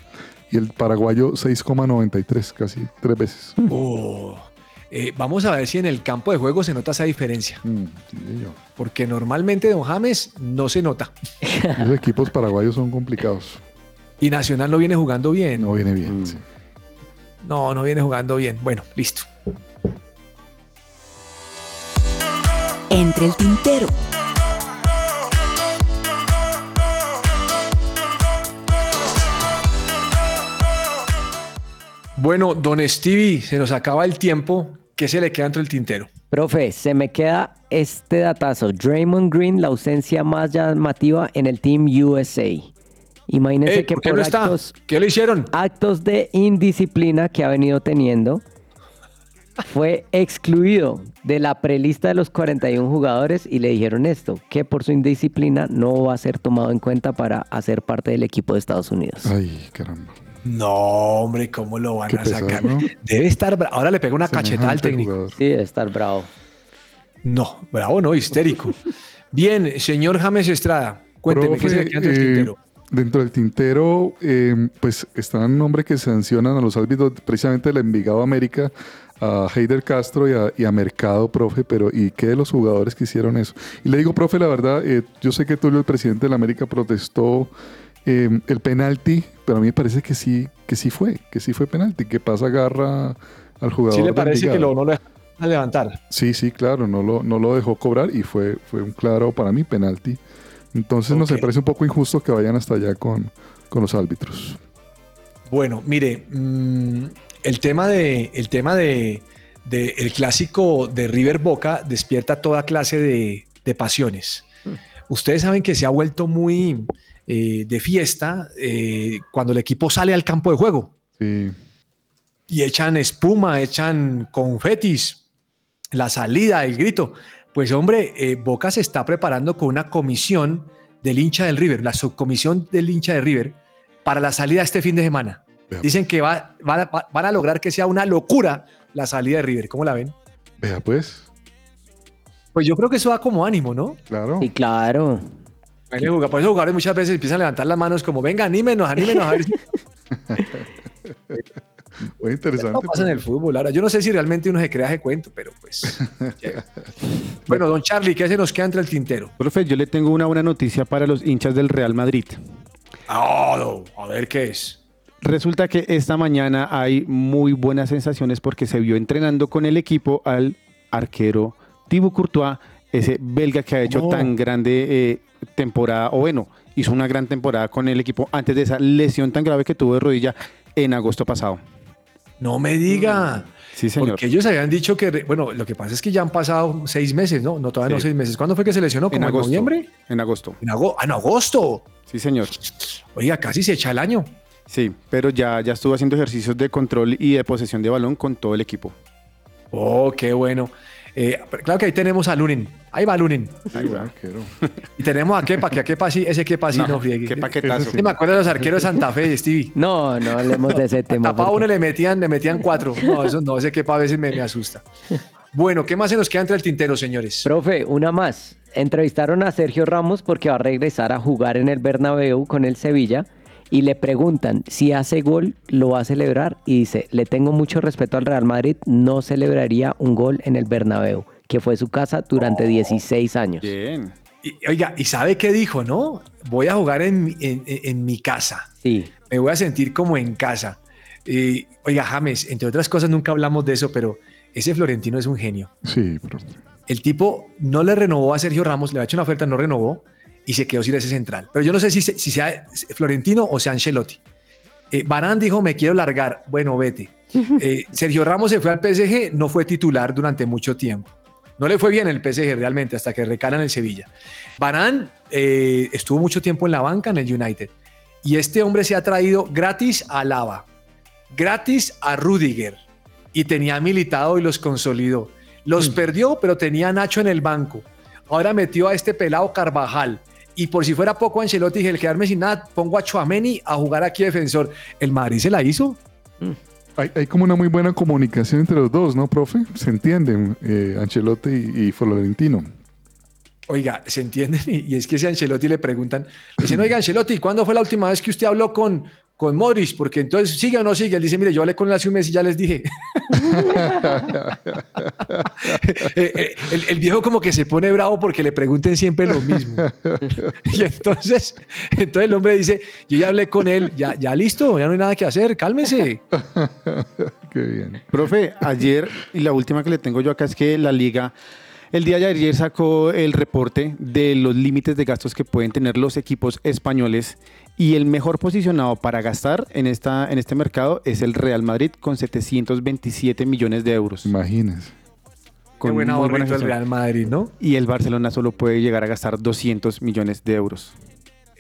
y el paraguayo 6,93, casi tres veces.
Oh. Eh, vamos a ver si en el campo de juego se nota esa diferencia,
Mm, sí, señor.
porque normalmente Don James no se nota.
Los equipos paraguayos son complicados.
Y Nacional no viene jugando bien.
No viene bien.
Mm.
sí.
No, no viene jugando bien. Bueno, listo.
Entre el tintero.
Bueno, don Stevie, se nos acaba el tiempo. ¿Qué se le queda entre el tintero?
Profe, se me queda este datazo. Draymond Green, la ausencia más llamativa en el Team USA. Imagínense
Ey,
que
¿por qué
por
no está?
actos,
¿Qué le hicieron?
actos de indisciplina que ha venido teniendo, fue excluido de la prelista de los 41 jugadores y le dijeron esto, que por su indisciplina no va a ser tomado en cuenta para hacer parte del equipo de Estados Unidos.
Ay, caramba.
No, hombre, ¿cómo lo van
Qué
a
pesado,
sacar?
¿no?
Debe estar bravo. Ahora le pega una cachetada al técnico.
jugador.
Sí, debe estar bravo.
No, bravo, no, histérico. Bien, señor James Estrada, cuénteme qué se le queda entre el
eh,
tintero.
Dentro del tintero, eh, pues están nombres que sancionan a los árbitros, precisamente el Envigado América, a Heider Castro y a, y a Mercado, profe, pero ¿y qué de los jugadores que hicieron eso? Y le digo, profe, la verdad, eh, yo sé que Tulio, el presidente de la América, protestó eh, el penalti, pero a mí me parece que sí, que sí fue, que sí fue penalti, que pasa agarra al jugador.
¿Sí le parece que lo, no lo dejan levantar?
Sí, sí, claro, no lo, no lo dejó cobrar y fue, fue un claro para mí penalti. Entonces, no sé,
Ok.
me parece un poco injusto que vayan hasta allá con, con los árbitros.
Bueno, mire, mm, el tema de el tema de, de el clásico de River Boca despierta toda clase de, de pasiones. Ustedes saben que se ha vuelto muy eh, de fiesta eh, cuando el equipo sale al campo de juego
Sí,
y echan espuma, echan confetis, la salida, el grito. Pues hombre, eh, Boca se está preparando con una comisión del hincha del River, la subcomisión del hincha de River, para la salida este fin de semana.
Vea.
Dicen que va, van, a, va- van a lograr que sea una locura la salida de River. ¿Cómo la ven?
vea pues,
Pues yo creo que eso da como ánimo, ¿no?
claro.
Sí, claro.
Ahí le juega- Por eso jugadores muchas veces empiezan a levantar las manos como, venga, anímenos, anímenos a ver si
Muy interesante.
no pasa en el fútbol. Ahora, yo no sé si realmente uno se crea ese cuento, pero pues. Bueno, don Charlie, ¿qué se nos queda entre el tintero?
Profe, yo le tengo una buena noticia para los hinchas del Real Madrid.
Ah, no, a ver qué es.
Resulta que esta mañana hay muy buenas sensaciones porque se vio entrenando con el equipo al arquero Thibaut Courtois, ese belga que ha hecho
Oh.
tan grande eh, temporada, o bueno, hizo una gran temporada con el equipo antes de esa lesión tan grave que tuvo de rodilla en agosto pasado.
No me diga.
Sí, señor.
Porque ellos habían dicho que, bueno, lo que pasa es que ya han pasado seis meses, ¿no? No, todavía no seis meses. ¿Cuándo fue que se lesionó? ¿Como en,
agosto.
noviembre?
En agosto.
En agosto. Ah, en agosto.
Sí, señor.
Oiga, casi se echa el año.
Sí, pero ya, ya estuvo haciendo ejercicios de control y de posesión de balón con todo el equipo.
Oh, qué bueno. Eh, claro que ahí tenemos a Lunin. Ahí va Lunin.
Ay, arquero.
Y tenemos a Kepa, que a Kepa sí, ese Kepa sí no,
No,
friegue.
qué paquetazo.
Sí, me acuerdo de los arqueros de Santa Fe, Stevie.
No, no hablemos de ese tema.
Tapaba
porque-
uno y le metían, le metían cuatro. No, eso no, ese Kepa a veces me, me asusta. Bueno, ¿qué más se nos queda entre el tintero, señores?
Profe, una más. Entrevistaron a Sergio Ramos porque va a regresar a jugar en el Bernabéu con el Sevilla y le preguntan si hace gol lo va a celebrar y dice, le tengo mucho respeto al Real Madrid, no celebraría un gol en el Bernabéu, que fue su casa durante 16 años.
Bien.
Y, oiga, ¿y sabe qué dijo, no? Voy a jugar en, mi- en- en- en mi casa.
Sí,
Me voy a sentir como en casa. Y, oiga, James, entre otras cosas, nunca hablamos de eso, pero ese Florentino es un genio.
Sí, profe.
El tipo no le renovó a Sergio Ramos, le ha hecho una oferta, no renovó y se quedó sin ese central. Pero yo no sé si, se- si sea Florentino o sea Ancelotti. Eh, Varane dijo, me quiero largar. Bueno, vete. Eh, Sergio Ramos se fue al PSG, no fue titular durante mucho tiempo. No le fue bien el PSG realmente hasta que recala en el Sevilla. Varane eh, estuvo mucho tiempo en la banca en el United. Y este hombre se ha traído gratis a Lava, gratis a Rudiger. Y tenía militado y los consolidó. Los perdió, pero tenía a Nacho en el banco. Ahora metió a este pelado Carvajal. Y por si fuera poco, Ancelotti dije, el quedarme sin nada, pongo a Chuameni a jugar aquí defensor. El Madrid se la hizo.
Hay, hay como una muy buena comunicación entre los dos, ¿no, profe? Se entienden, eh, Ancelotti y, y Florentino.
Oiga, ¿se entienden? Y, y es que si a Ancelotti le preguntan, le dicen, oiga, Ancelotti, ¿cuándo fue la última vez que usted habló con, con Modric? Porque entonces, ¿sigue o no sigue? Él dice, mire, yo hablé con él hace un mes y ya les dije. Eh, eh, el, el viejo como que se pone bravo porque le pregunten siempre lo mismo. y entonces, entonces el hombre dice, yo ya hablé con él, ya, ya listo, ya no hay nada que hacer, cálmese.
Qué bien.
Profe, ayer, y la última que le tengo yo acá es que la liga, el día de ayer sacó el reporte de los límites de gastos que pueden tener los equipos españoles y el mejor posicionado para gastar en, esta, en este mercado es el Real Madrid con 727 millones de euros.
Imagínense.
Qué
Con
buen
muy buena
ahorrito el. Real Madrid, ¿no?
Y el Barcelona solo puede llegar a gastar 200 millones de euros.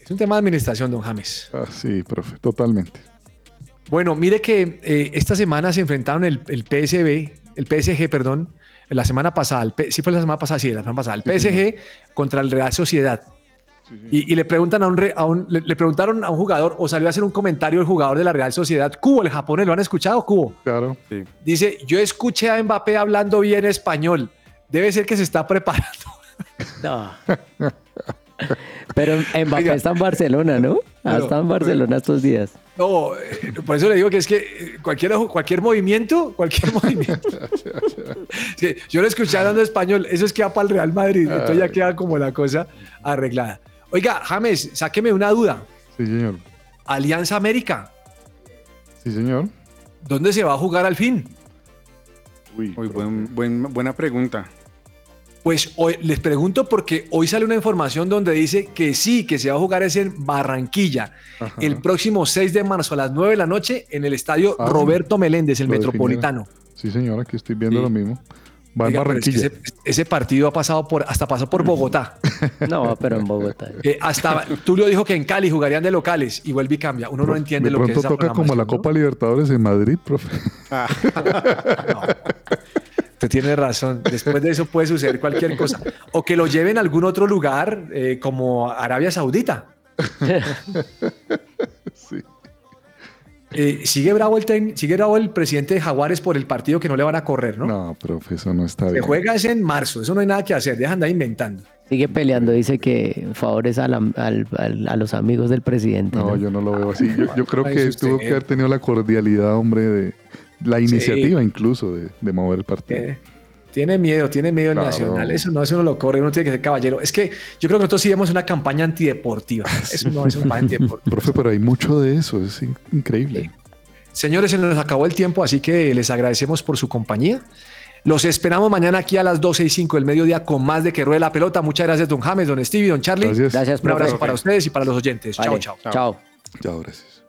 Es un tema de administración, don James.
Ah, sí, profe, totalmente.
Bueno, mire que eh, esta semana se enfrentaron el, el PSB, el PSG, perdón, la semana pasada, el sí fue la semana pasada, sí, la semana pasada, el PSG contra el Real Sociedad. Y, y le preguntan a un, re- a un- le, le preguntaron a un jugador o salió a hacer un comentario el jugador de la Real Sociedad, Cubo, el japonés, ¿lo han escuchado? Cubo.
Claro.
Sí.
Dice, yo escuché a Mbappé hablando bien español. Debe ser que se está preparando.
No. Pero Mbappé
Oiga.
está en Barcelona, ¿no?
Pero-
estado en Barcelona estos días.
No, eh, por eso le digo que es que eh, cualquier, cualquier movimiento, cualquier movimiento. Sí, yo lo escuché hablando español, eso es que va para el Real Madrid, entonces ya queda como la cosa arreglada. Oiga, James, sáqueme una duda.
Sí, señor.
Alianza América,
Sí, señor.
¿dónde se va a jugar al fin?
Uy, profe.
buen- buen- buena pregunta.
Pues hoy, les pregunto porque hoy sale una información donde dice que sí, que se va a jugar es en Barranquilla,
Ajá.
el próximo 6 de marzo a las 9 de la noche en el estadio
Ah,
Roberto Meléndez, el Metropolitano.
Sí, señor, aquí estoy viendo
Sí.
lo mismo. Va en
es que
Barranquilla.
ese, ese partido ha pasado por, hasta pasó por Bogotá.
No, pero en Bogotá.
Eh, hasta Tulio dijo que en Cali jugarían de locales y vuelve y cambia. Uno no entiende
de
lo que es
pronto
esa
toca como la Copa Libertadores en Madrid, profe.
¿no? Usted tiene razón. Después de eso puede suceder cualquier cosa. O que lo lleven a algún otro lugar eh, como Arabia Saudita.
Sí.
Eh, sigue, bravo el tec- sigue bravo el presidente de Jaguares por el partido que no le van a correr, ¿no?
No, profe, eso no está
Se
bien.
juega es en marzo. Eso no hay nada que hacer. Dejan de andar inventando.
Sigue peleando, dice que favores a, la- al- al- a los amigos del presidente.
No,
¿no?
yo no lo veo así. Yo, yo creo que tuvo que haber tenido la cordialidad, hombre, de la iniciativa incluso de, de mover el partido.
Eh, tiene miedo, tiene miedo el nacional. Eso no, eso no lo corre. Uno tiene que ser caballero. Es que yo creo que nosotros sí vemos una campaña antideportiva. Eso no es una campaña antideportiva.
Profe, pero hay mucho de eso, es in- increíble.
Señores, se nos acabó el tiempo, así que les agradecemos por su compañía. Los esperamos mañana aquí a las 12 y 5 del mediodía con más de que ruede la pelota. Muchas gracias, don James, don Stevie, don Charlie.
Gracias.
Gracias,
Un
profe.
abrazo para ustedes y para los oyentes.
Vale,
Chao, chao.
Chao.
Chao, gracias.